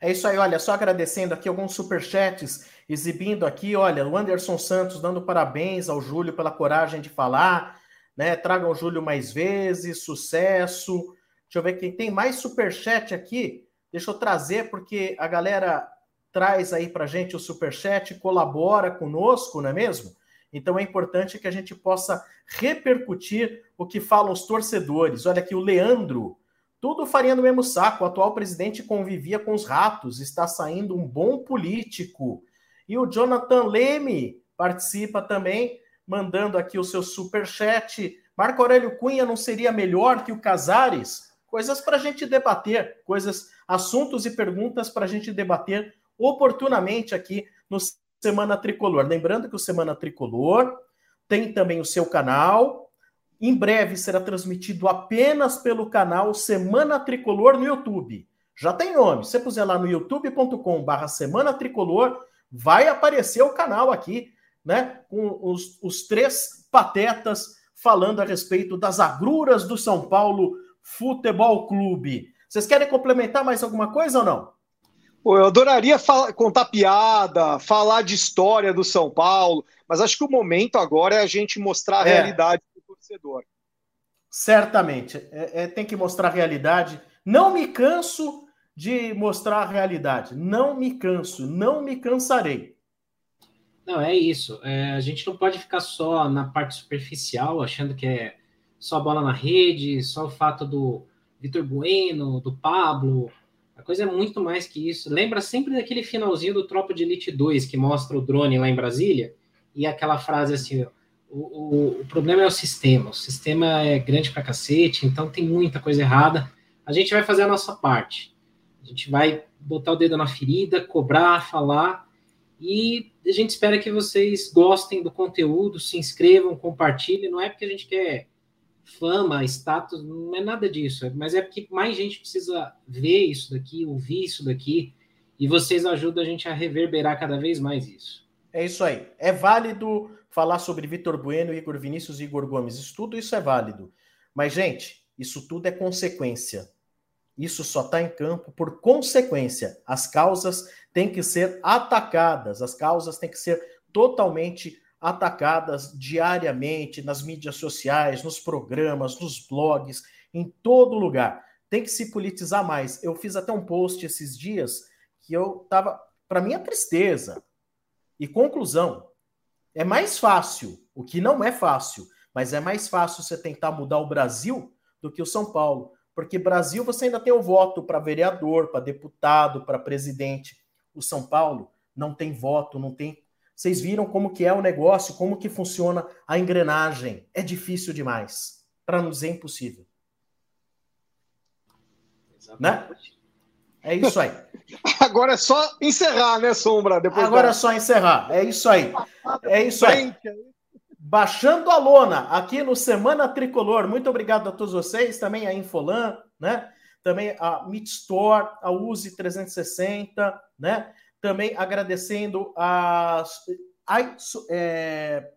É isso aí, olha, só agradecendo aqui alguns superchats exibindo aqui, olha, o Anderson Santos dando parabéns ao Júlio pela coragem de falar, né? Tragam o Júlio mais vezes, sucesso. Deixa eu ver quem tem mais superchat aqui. Deixa eu trazer, porque a galera traz aí pra gente o superchat, colabora conosco, não é mesmo? Então é importante que a gente possa repercutir o que falam os torcedores. Olha aqui o Leandro, tudo farinha no mesmo saco. O atual presidente convivia com os ratos, está saindo um bom político. E o Jonathan Leme participa também, mandando aqui o seu super chat. Marco Aurélio Cunha não seria melhor que o Casares? Coisas para a gente debater, coisas, assuntos e perguntas para a gente debater oportunamente aqui no Semana Tricolor. Lembrando que o Semana Tricolor tem também o seu canal. Em breve será transmitido apenas pelo canal Semana Tricolor no YouTube. Já tem nome. Se você puser lá no youtube.com/barra Semana Tricolor, vai aparecer o canal aqui, né? Com os, os três patetas falando a respeito das agruras do São Paulo Futebol Clube. Vocês querem complementar mais alguma coisa ou não? eu adoraria falar, contar piada, falar de história do São Paulo, mas acho que o momento agora é a gente mostrar a é. realidade Certamente. É, é, tem que mostrar a realidade. Não me canso de mostrar a realidade. Não me canso, não me cansarei. Não, é isso. É, a gente não pode ficar só na parte superficial, achando que é só bola na rede, só o fato do Vitor Bueno, do Pablo, a coisa é muito mais que isso. Lembra sempre daquele finalzinho do Tropa de Elite 2, que mostra o drone lá em Brasília, e aquela frase assim: o, o, problema é o sistema, o sistema é grande pra cacete, então tem muita coisa errada. A gente vai fazer a nossa parte. A gente vai botar o dedo na ferida, cobrar, falar, e a gente espera que vocês gostem do conteúdo, se inscrevam, compartilhem. Não é porque a gente quer fama, status, não é nada disso, mas é porque mais gente precisa ver isso daqui, ouvir isso daqui, e vocês ajudam a gente a reverberar cada vez mais isso. É isso aí. É válido falar sobre Vitor Bueno, Igor Vinícius e Igor Gomes. Isso, tudo isso é válido. Mas, gente, isso tudo é consequência. Isso só está em campo por consequência. As causas têm que ser atacadas, as causas têm que ser totalmente atacadas diariamente nas mídias sociais, nos programas, nos blogs, em todo lugar. Tem que se politizar mais. Eu fiz até um post esses dias que eu tava, para minha tristeza. E conclusão, é mais fácil, o que não é fácil, mas é mais fácil você tentar mudar o Brasil do que o São Paulo, porque Brasil você ainda tem o voto para vereador, para deputado, para presidente. O São Paulo não tem voto, não tem vocês viram como que é o negócio, como que funciona a engrenagem. É difícil demais, para não dizer impossível. Né? É isso aí. Agora é só encerrar, né, Sombra? Depois Agora da... é só encerrar. É isso aí. É isso aí. Baixando a lona aqui no Semana Tricolor. Muito obrigado a todos vocês, também a Infolan, né? Também a Meet Store, a Use 360, né? Também agradecendo a, a é,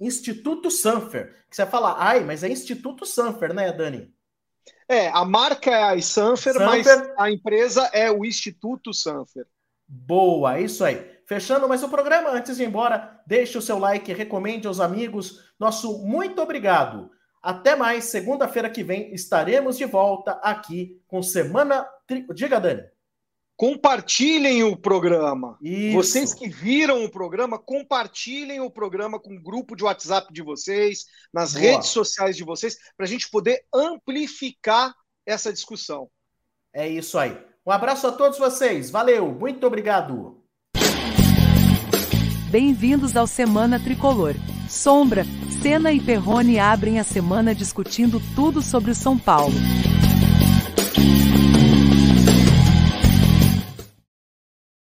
Instituto Sanfer. Que você fala, ai, mas é Instituto Sanfer, né, Dani? É, a marca é a Sanfer, Sanfer, mas a empresa é o Instituto Sanfer. Boa, isso aí. Fechando mais o programa, antes de ir embora, deixe o seu like, recomende aos amigos. Nosso muito obrigado. Até mais, segunda-feira que vem estaremos de volta aqui com Semana. Tri... Diga, Dani. Compartilhem o programa. Isso. Vocês que viram o programa, compartilhem o programa com o grupo de WhatsApp de vocês, nas Boa. redes sociais de vocês, para a gente poder amplificar essa discussão. É isso aí. Um abraço a todos vocês. Valeu, muito obrigado. Bem-vindos ao Semana Tricolor. Sombra, Senna e Perrone abrem a semana discutindo tudo sobre o São Paulo.